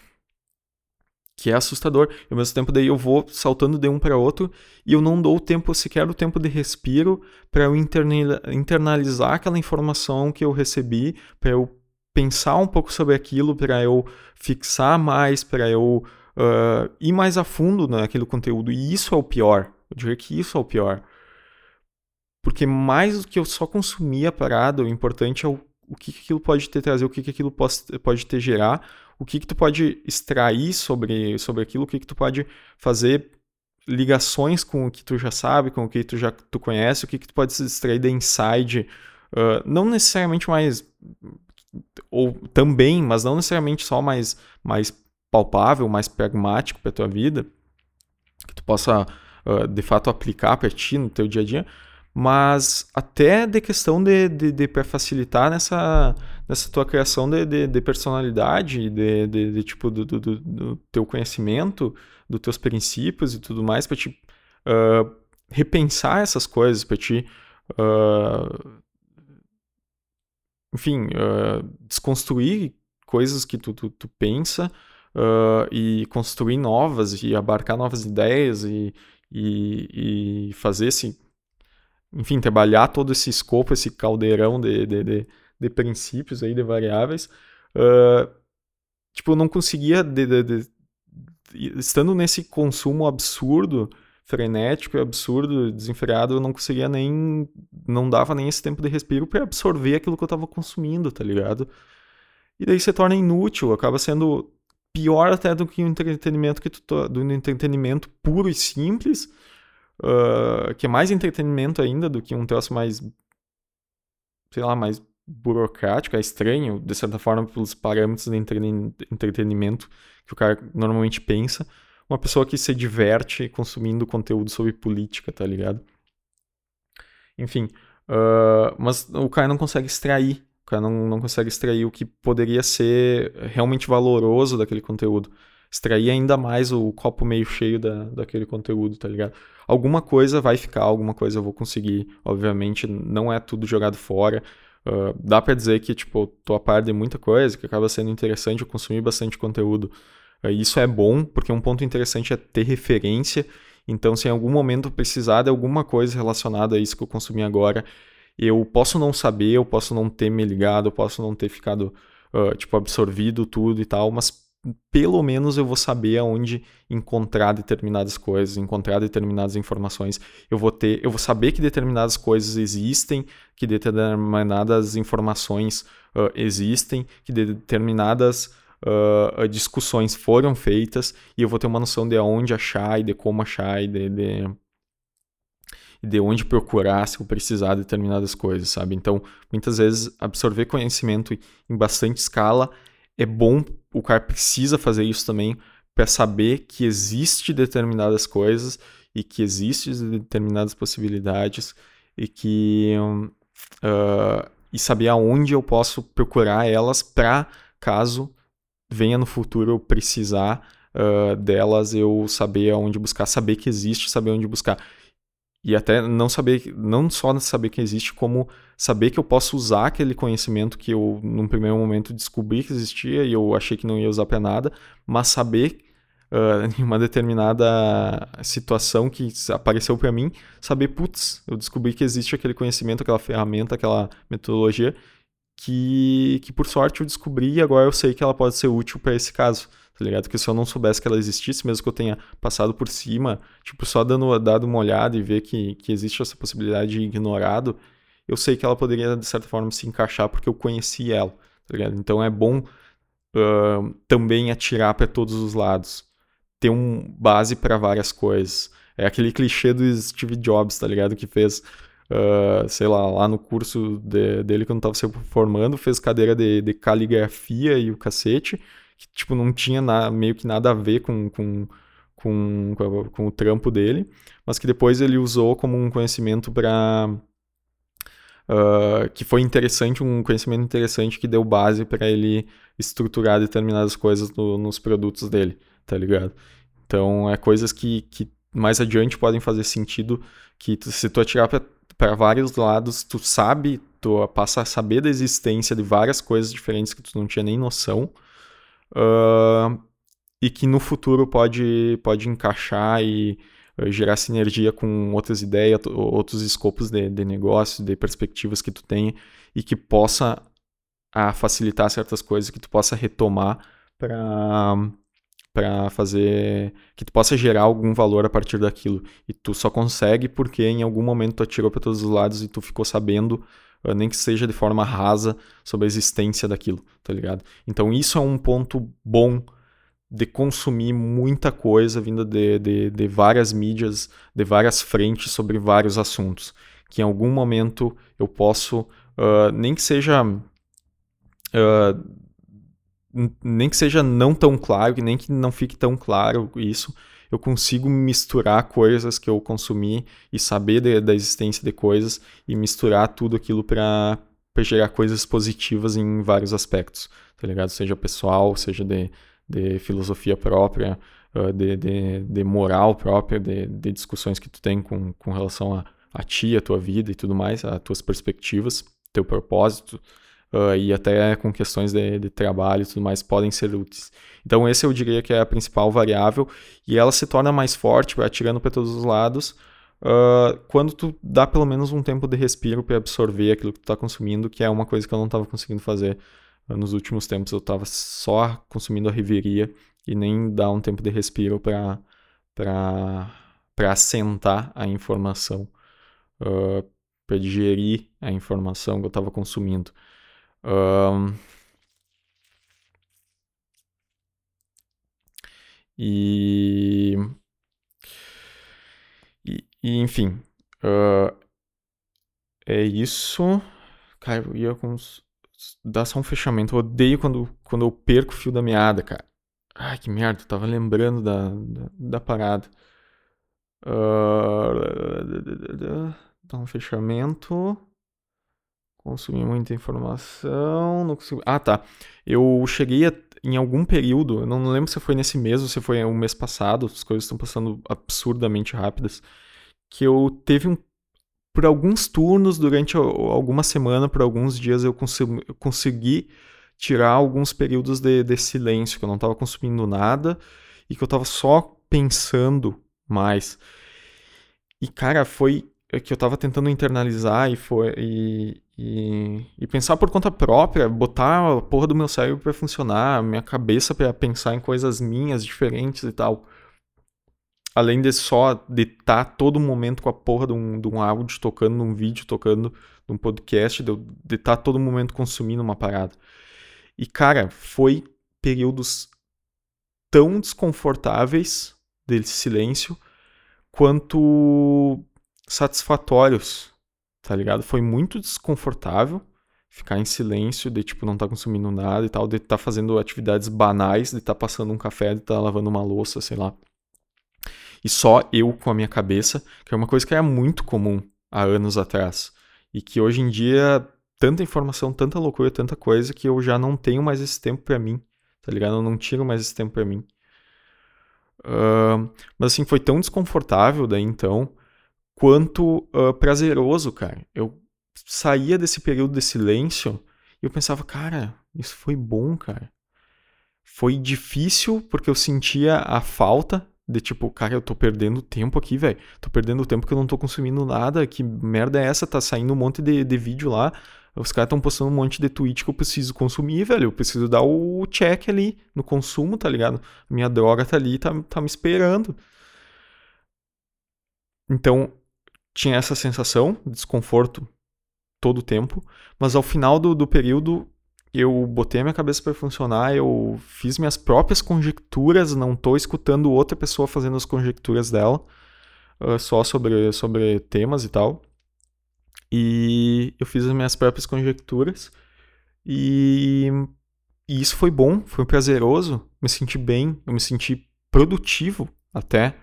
que é assustador. E ao mesmo tempo daí eu vou saltando de um para outro e eu não dou o tempo sequer o tempo de respiro para eu internalizar aquela informação que eu recebi, para eu pensar um pouco sobre aquilo, para eu fixar mais, para eu uh, ir mais a fundo naquele conteúdo. E isso é o pior. Eu diria que isso é o pior. Porque mais do que eu só consumir a parada, o importante é o, o que, que aquilo pode ter trazer, o que, que aquilo pode, pode ter gerar, o que, que tu pode extrair sobre, sobre aquilo, o que, que tu pode fazer ligações com o que tu já sabe, com o que tu já tu conhece, o que, que tu pode extrair da inside, uh, não necessariamente mais ou também, mas não necessariamente só mais, mais palpável, mais pragmático para tua vida, que tu possa uh, de fato aplicar para ti no teu dia a dia, mas até de questão de, de, de para facilitar nessa, nessa tua criação de, de, de personalidade, de, de, de tipo do, do, do, teu conhecimento, dos teus princípios e tudo mais, para te uh, repensar essas coisas, para te uh, enfim, uh, desconstruir coisas que tu, tu, tu pensa uh, e construir novas e abarcar novas ideias e, e, e fazer esse, enfim, trabalhar todo esse escopo, esse caldeirão de, de, de, de princípios aí, de variáveis, uh, tipo, eu não conseguia, de, de, estando nesse consumo absurdo, frenético, absurdo, desenfreado, eu não conseguia nem, não dava nem esse tempo de respiro para absorver aquilo que eu estava consumindo, tá ligado? E daí se torna inútil, acaba sendo pior até do que o entretenimento que tu do entretenimento puro e simples, uh, que é mais entretenimento ainda do que um troço mais sei lá, mais burocrático, é estranho, de certa forma, pelos parâmetros de entretenimento que o cara normalmente pensa. Uma pessoa que se diverte consumindo conteúdo sobre política, tá ligado? Enfim, uh, mas o cara não consegue extrair o cara não, não consegue extrair o que poderia ser realmente valoroso daquele conteúdo. Extrair ainda mais o copo meio cheio da, daquele conteúdo, tá ligado? Alguma coisa vai ficar, alguma coisa eu vou conseguir. Obviamente, não é tudo jogado fora. Uh, dá para dizer que, tipo, eu tô a par de muita coisa, que acaba sendo interessante eu consumir bastante conteúdo. Uh, isso é bom, porque um ponto interessante é ter referência. Então, se em algum momento precisar de alguma coisa relacionada a isso que eu consumi agora, eu posso não saber, eu posso não ter me ligado, eu posso não ter ficado, uh, tipo, absorvido tudo e tal, mas pelo menos eu vou saber aonde encontrar determinadas coisas, encontrar determinadas informações. Eu vou ter, eu vou saber que determinadas coisas existem, que determinadas informações uh, existem, que determinadas uh, discussões foram feitas e eu vou ter uma noção de aonde achar e de como achar e de, de de onde procurar se eu precisar de determinadas coisas, sabe? Então, muitas vezes, absorver conhecimento em bastante escala é bom, o cara precisa fazer isso também para saber que existe determinadas coisas e que existem determinadas possibilidades e que uh, e saber aonde eu posso procurar elas para caso venha no futuro eu precisar uh, delas eu saber aonde buscar saber que existe saber onde buscar. E até não saber, não só saber que existe, como saber que eu posso usar aquele conhecimento que eu, num primeiro momento, descobri que existia e eu achei que não ia usar para nada, mas saber uh, <laughs> em uma determinada situação que apareceu para mim, saber, putz, eu descobri que existe aquele conhecimento, aquela ferramenta, aquela metodologia que, que por sorte eu descobri e agora eu sei que ela pode ser útil para esse caso tá ligado? Que se eu não soubesse que ela existisse, mesmo que eu tenha passado por cima, tipo, só dando, dado uma olhada e ver que, que existe essa possibilidade de ignorado, eu sei que ela poderia, de certa forma, se encaixar porque eu conheci ela, tá ligado? Então é bom uh, também atirar para todos os lados, ter um base para várias coisas. É aquele clichê do Steve Jobs, tá ligado? Que fez, uh, sei lá, lá no curso de, dele, quando tava se formando, fez cadeira de, de caligrafia e o cacete, que tipo, não tinha na, meio que nada a ver com, com, com, com, o trampo dele, mas que depois ele usou como um conhecimento para. Uh, que foi interessante, um conhecimento interessante que deu base para ele estruturar determinadas coisas no, nos produtos dele, tá ligado? Então, é coisas que, que mais adiante podem fazer sentido, que tu, se tu atirar para vários lados, tu sabe, tu passa a saber da existência de várias coisas diferentes que tu não tinha nem noção, uh, e que no futuro pode, pode encaixar e gerar sinergia com outras ideias, outros escopos de, de negócio, de perspectivas que tu tem e que possa a facilitar certas coisas, que tu possa retomar para para fazer que tu possa gerar algum valor a partir daquilo e tu só consegue porque em algum momento tu atirou para todos os lados e tu ficou sabendo nem que seja de forma rasa, sobre a existência daquilo, tá ligado? Então isso é um ponto bom de consumir muita coisa vinda de, de, de várias mídias, de várias frentes sobre vários assuntos. Que em algum momento eu posso, uh, nem que seja. Uh, nem que seja não tão claro, nem que não fique tão claro isso, eu consigo misturar coisas que eu consumi e saber de, da existência de coisas e misturar tudo aquilo para gerar coisas positivas em vários aspectos, tá ligado? Seja pessoal, seja de, de filosofia própria, de, de, de moral própria, de, de, discussões que tu tem com, com relação a, a ti, a tua vida e tudo mais, as tuas perspectivas, teu propósito, uh, e até com questões de, de, trabalho e tudo mais podem ser úteis. Então esse eu diria que é a principal variável e ela se torna mais forte, atirando para todos os lados, uh, quando tu dá pelo menos um tempo de respiro para absorver aquilo que tu tá consumindo, que é uma coisa que eu não estava conseguindo fazer uh, nos últimos tempos. Eu estava só consumindo a riveria e nem dar um tempo de respiro para para assentar a informação, uh, para digerir a informação que eu estava consumindo. Um, e, e, e, enfim, uh, é isso. Cara, eu ia com. Dá só um fechamento. Eu odeio quando, quando eu perco o fio da meada, cara. Ai, que merda, eu tava lembrando da, da, da parada. Uh, dá um fechamento. Consumi muita informação. Não. Ah, tá. Eu cheguei a, em algum período, eu não lembro se foi nesse mês ou se foi o mês passado, as coisas estão passando absurdamente rápidas, que eu teve um. Por alguns turnos, durante alguma semana, por alguns dias, eu consegui, eu consegui tirar alguns períodos de, de silêncio, que eu não estava consumindo nada e que eu estava só pensando mais. E, cara, foi que eu estava tentando internalizar e foi. E, e, e, pensar por conta própria, botar a porra do meu cérebro para funcionar, minha cabeça para pensar em coisas minhas diferentes e tal. Além de só de estar tá todo momento com a porra de um, de um áudio tocando, num vídeo tocando, num podcast, de estar tá todo momento consumindo uma parada. E, cara, foi períodos tão desconfortáveis desse silêncio quanto satisfatórios, tá ligado? Foi muito desconfortável ficar em silêncio, de tipo não tá consumindo nada e tal, de tá fazendo atividades banais, de tá passando um café, de tá lavando uma louça, sei lá. E só eu com a minha cabeça, que é uma coisa que era muito comum há anos atrás. E que hoje em dia, tanta informação, tanta loucura, tanta coisa, que eu já não tenho mais esse tempo para mim, tá ligado? Eu não tiro mais esse tempo para mim. Uh, mas assim, foi tão desconfortável daí então, quanto uh, prazeroso, cara. Eu saía desse período de silêncio e eu pensava, cara, isso foi bom, cara. Foi difícil porque eu sentia a falta de tipo, cara, eu tô perdendo tempo aqui, velho. Tô perdendo tempo que eu não tô consumindo nada. Que merda é essa? Tá saindo um monte de, de vídeo lá. Os caras estão postando um monte de tweet que eu preciso consumir, velho. Eu preciso dar o check ali no consumo, tá ligado? Minha droga tá ali, tá, tá me esperando. Então, tinha essa sensação de desconforto todo o tempo, mas ao final do, do período eu botei minha cabeça para funcionar, eu fiz minhas próprias conjecturas, não tô escutando outra pessoa fazendo as conjecturas dela, uh, só sobre, sobre temas e tal. E eu fiz as minhas próprias conjecturas e, e isso foi bom, foi prazeroso, me senti bem, eu me senti produtivo até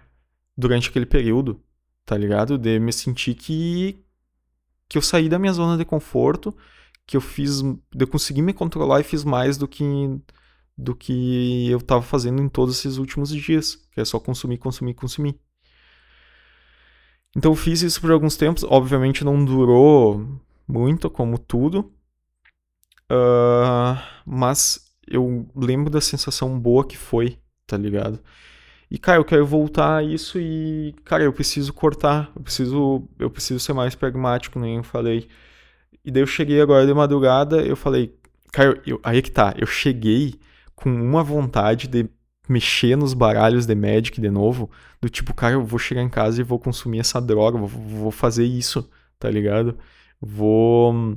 durante aquele período tá ligado? De me sentir que que eu saí da minha zona de conforto, que eu fiz, eu consegui me controlar e fiz mais do que do que eu tava fazendo em todos esses últimos dias, que é só consumir, consumir, consumir. Então eu fiz isso por alguns tempos, obviamente não durou muito, como tudo, uh, mas eu lembro da sensação boa que foi, tá ligado? E, cara, eu quero voltar a isso e, cara, eu preciso cortar, eu preciso, eu preciso ser mais pragmático, nem eu falei. E daí eu cheguei agora de madrugada, eu falei, cara, eu, aí é que tá, eu cheguei com uma vontade de mexer nos baralhos de Magic de novo, do tipo, cara, eu vou chegar em casa e vou consumir essa droga, vou, vou fazer isso, tá ligado? Vou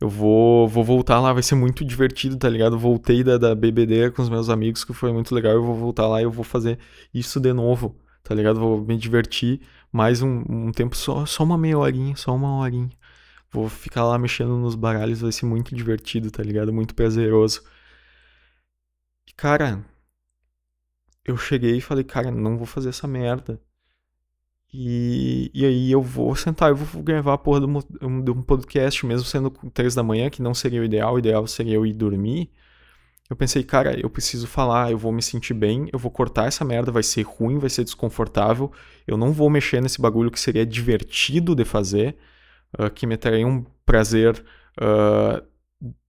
eu vou, vou voltar lá, vai ser muito divertido, tá ligado? Voltei da, da BBD com os meus amigos, que foi muito legal. Eu vou voltar lá e eu vou fazer isso de novo, tá ligado? Vou me divertir mais um, um tempo, só, só uma meia horinha, só uma horinha. Vou ficar lá mexendo nos baralhos, vai ser muito divertido, tá ligado? Muito prazeroso. E, cara, eu cheguei e falei, cara, não vou fazer essa merda. E, e aí eu vou sentar, eu vou gravar a porra de um, de um podcast, mesmo sendo três da manhã, que não seria o ideal, o ideal seria eu ir dormir. Eu pensei, cara, eu preciso falar, eu vou me sentir bem, eu vou cortar essa merda, vai ser ruim, vai ser desconfortável, eu não vou mexer nesse bagulho que seria divertido de fazer, uh, que me traria um prazer uh,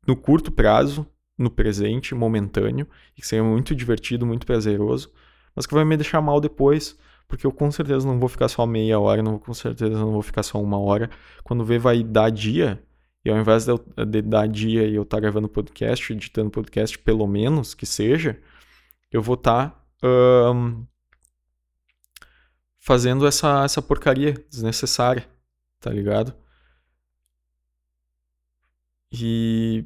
no curto prazo, no presente, momentâneo, que seria muito divertido, muito prazeroso, mas que vai me deixar mal depois, porque eu com certeza não vou ficar só meia hora, não, com certeza não vou ficar só uma hora. Quando vê, vai dar dia, e ao invés de, eu, de dar dia e eu estar tá gravando podcast, editando podcast, pelo menos que seja, eu vou estar tá, um, fazendo essa, essa porcaria desnecessária, tá ligado? E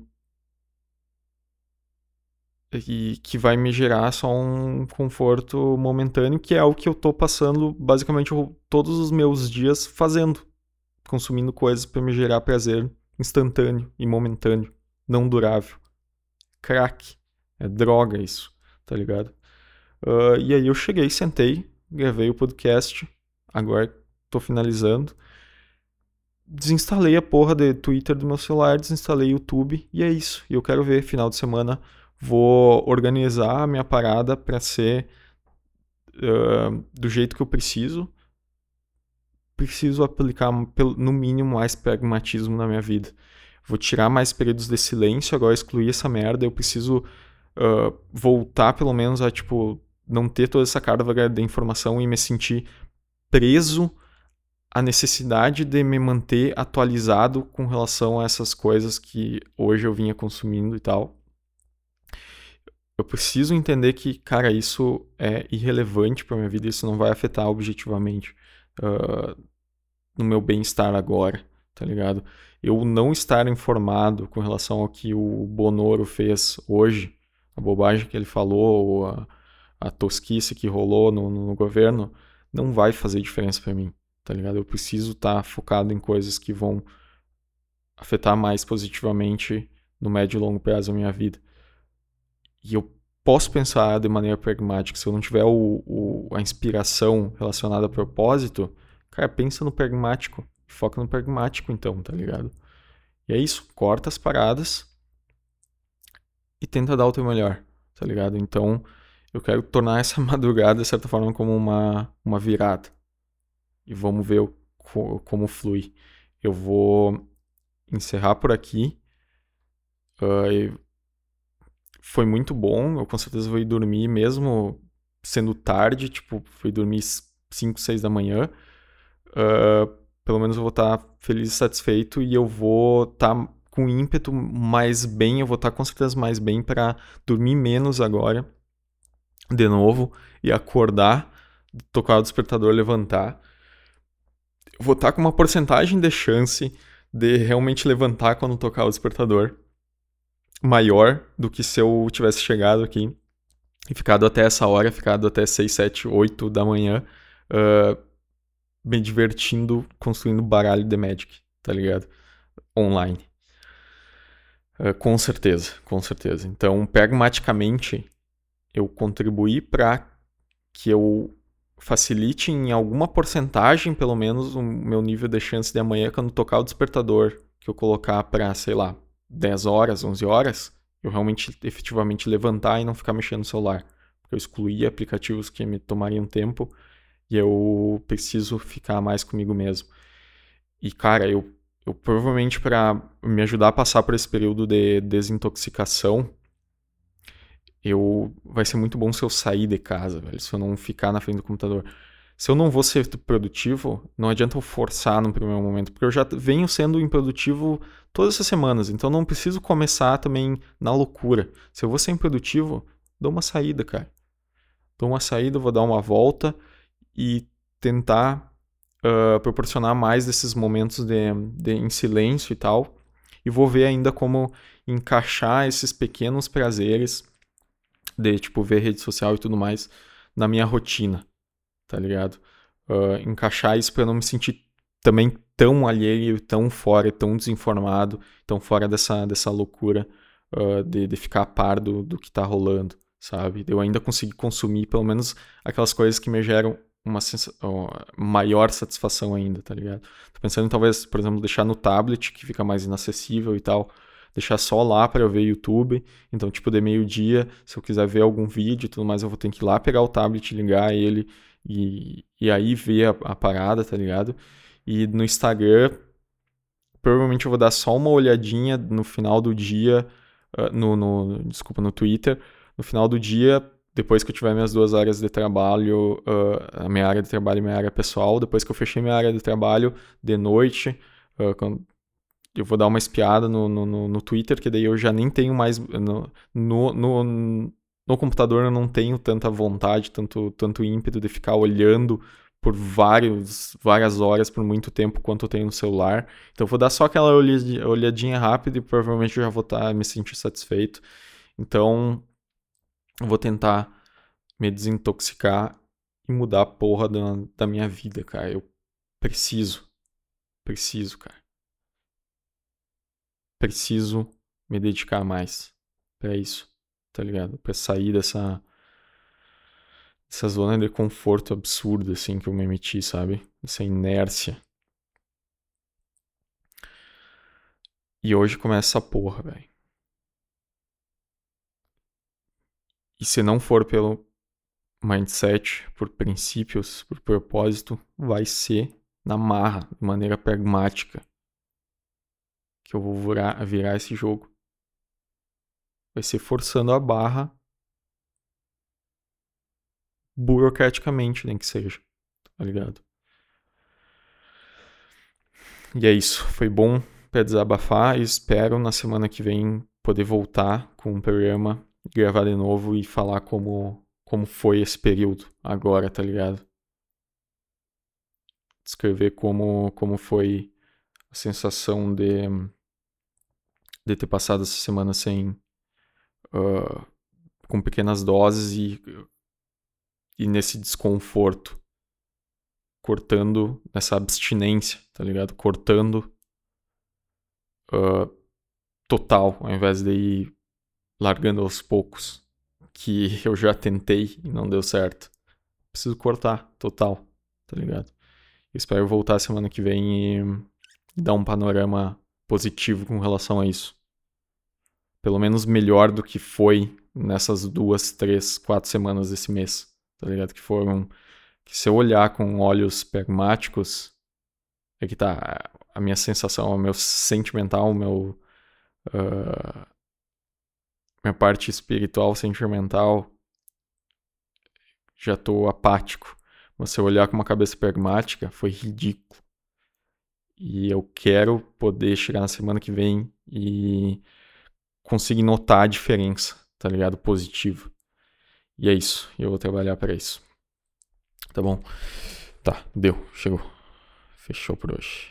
e que vai me gerar só um conforto momentâneo, que é o que eu tô passando basicamente todos os meus dias fazendo, consumindo coisas para me gerar prazer instantâneo e momentâneo, não durável. Crack, é droga isso, tá ligado? Uh, e aí eu cheguei, sentei, gravei o podcast, agora tô finalizando. Desinstalei a porra de Twitter do meu celular, desinstalei YouTube e é isso. E eu quero ver final de semana vou organizar a minha parada para ser uh, do jeito que eu preciso. Preciso aplicar, no mínimo, mais pragmatismo na minha vida. Vou tirar mais períodos de silêncio, agora excluir essa merda. Eu preciso uh, voltar, pelo menos, a, tipo, não ter toda essa carga de informação e me sentir preso à necessidade de me manter atualizado com relação a essas coisas que hoje eu vinha consumindo e tal. Eu preciso entender que, cara, isso é irrelevante para minha vida, isso não vai afetar objetivamente uh, no meu bem-estar agora, tá ligado? Eu não estar informado com relação ao que o Bonoro fez hoje, a bobagem que ele falou, ou a, a tosquice que rolou no, no governo, não vai fazer diferença para mim, tá ligado? Eu preciso estar tá focado em coisas que vão afetar mais positivamente no médio e longo prazo a minha vida. E eu posso pensar de maneira pragmática. Se eu não tiver o, o, a inspiração relacionada a propósito, cara, pensa no pragmático. Foca no pragmático, então, tá ligado? E é isso. Corta as paradas e tenta dar o teu melhor, tá ligado? Então, eu quero tornar essa <laughs> madrugada, de certa forma, como uma, uma virada. E vamos ver o, como flui. Eu vou encerrar por aqui. Uh, foi muito bom. Eu com certeza vou ir dormir mesmo sendo tarde, tipo, fui dormir 5, 6 da manhã. Uh, pelo menos eu vou estar tá feliz e satisfeito e eu vou estar tá com ímpeto mais bem, eu vou estar tá com certeza mais bem para dormir menos agora, de novo, e acordar, tocar o despertador, levantar. Eu vou estar com uma porcentagem de chance de realmente levantar quando tocar o despertador maior do que se eu tivesse chegado aqui e ficado até essa hora, ficado até 6, 7, 8 da manhã, uh, me divertindo construindo baralho de Magic, tá ligado? Online. Uh, com certeza, com certeza. Então, pragmaticamente, eu contribuí para que eu facilite em alguma porcentagem, pelo menos, o meu nível de chance de amanhã, quando tocar o despertador, que eu colocar para, sei lá, 10 horas, 11 horas, eu realmente efetivamente levantar e não ficar mexendo no celular. Porque eu excluí aplicativos que me tomariam tempo e eu preciso ficar mais comigo mesmo. E cara, eu, eu provavelmente para me ajudar a passar por esse período de desintoxicação, eu vai ser muito bom se eu sair de casa, velho, se eu não ficar na frente do computador se eu não vou ser produtivo, não adianta eu forçar no primeiro momento, porque eu já venho sendo improdutivo todas essas semanas, então não preciso começar também na loucura. Se eu vou ser improdutivo, dou uma saída, cara. Dou uma saída, vou dar uma volta e tentar uh, proporcionar mais desses momentos de, de, em silêncio e tal. E vou ver ainda como encaixar esses pequenos prazeres de, tipo, ver rede social e tudo mais na minha rotina tá ligado? Uh, encaixar isso para não me sentir também tão alheio, tão fora, tão desinformado, tão fora dessa, dessa loucura uh, de, de ficar a par do, do que tá rolando, sabe? Eu ainda conseguir consumir pelo menos aquelas coisas que me geram uma maior satisfação ainda, tá ligado? Tô pensando em talvez, por exemplo, deixar no tablet, que fica mais inacessível e tal, deixar só lá para eu ver YouTube. Então, tipo, de meio-dia, se eu quiser ver algum vídeo e tudo mais, eu vou ter que ir lá pegar o tablet, ligar ele e, e aí ver a, a parada, tá ligado? E no Instagram, provavelmente eu vou dar só uma olhadinha no final do dia, uh, no, no, desculpa, no Twitter, no final do dia depois que eu tiver minhas duas áreas de trabalho, uh, a minha área de trabalho e minha área pessoal, depois que eu fechei minha área de trabalho de noite, uh, quando eu vou dar uma espiada no, no, no, Twitter, que daí eu já nem tenho mais. No, no, no, computador eu não tenho tanta vontade, tanto, tanto ímpeto de ficar olhando por vários, várias horas, por muito tempo, quanto eu tenho no celular. Então eu vou dar só aquela olhadinha rápida e provavelmente eu já vou estar tá, me sentir satisfeito. Então eu vou tentar me desintoxicar e mudar a porra da, da minha vida, cara. Eu preciso. Preciso, cara preciso me dedicar mais para isso, tá ligado? Para sair dessa dessa zona de conforto absurda assim que eu me meti, sabe? Essa inércia. E hoje começa essa porra, velho. E se não for pelo mindset, por princípios, por propósito, vai ser na marra, de maneira pragmática que eu vou virar, virar esse jogo. Vai ser forçando a barra burocraticamente, nem que seja. Tá ligado? E é isso. Foi bom para desabafar e espero na semana que vem poder voltar com um programa, gravar de novo e falar como, como foi esse período agora, tá ligado? Descrever como, como foi a sensação de de ter passado essa semana sem. Uh, com pequenas doses e, e nesse desconforto. Cortando nessa abstinência, tá ligado? Cortando uh, total, ao invés de ir largando aos poucos. Que <laughs> eu já tentei e não deu certo. Preciso cortar total, tá ligado? espero voltar semana que vem e dar um panorama positivo com relação a isso. Pelo menos melhor do que foi nessas duas, três, quatro semanas desse mês. Tá ligado? Que foram. Que se eu olhar com olhos pragmáticos, é que tá. A minha sensação, o meu sentimental, o meu. Uh, minha parte espiritual, sentimental, já tô apático. Mas se eu olhar com uma cabeça pragmática, foi ridículo. E eu quero poder chegar na semana que vem e conseguir notar a diferença, tá ligado? Positiva. E é isso. Eu vou trabalhar para isso. Tá bom? Tá, deu. Chegou. Fechou por hoje.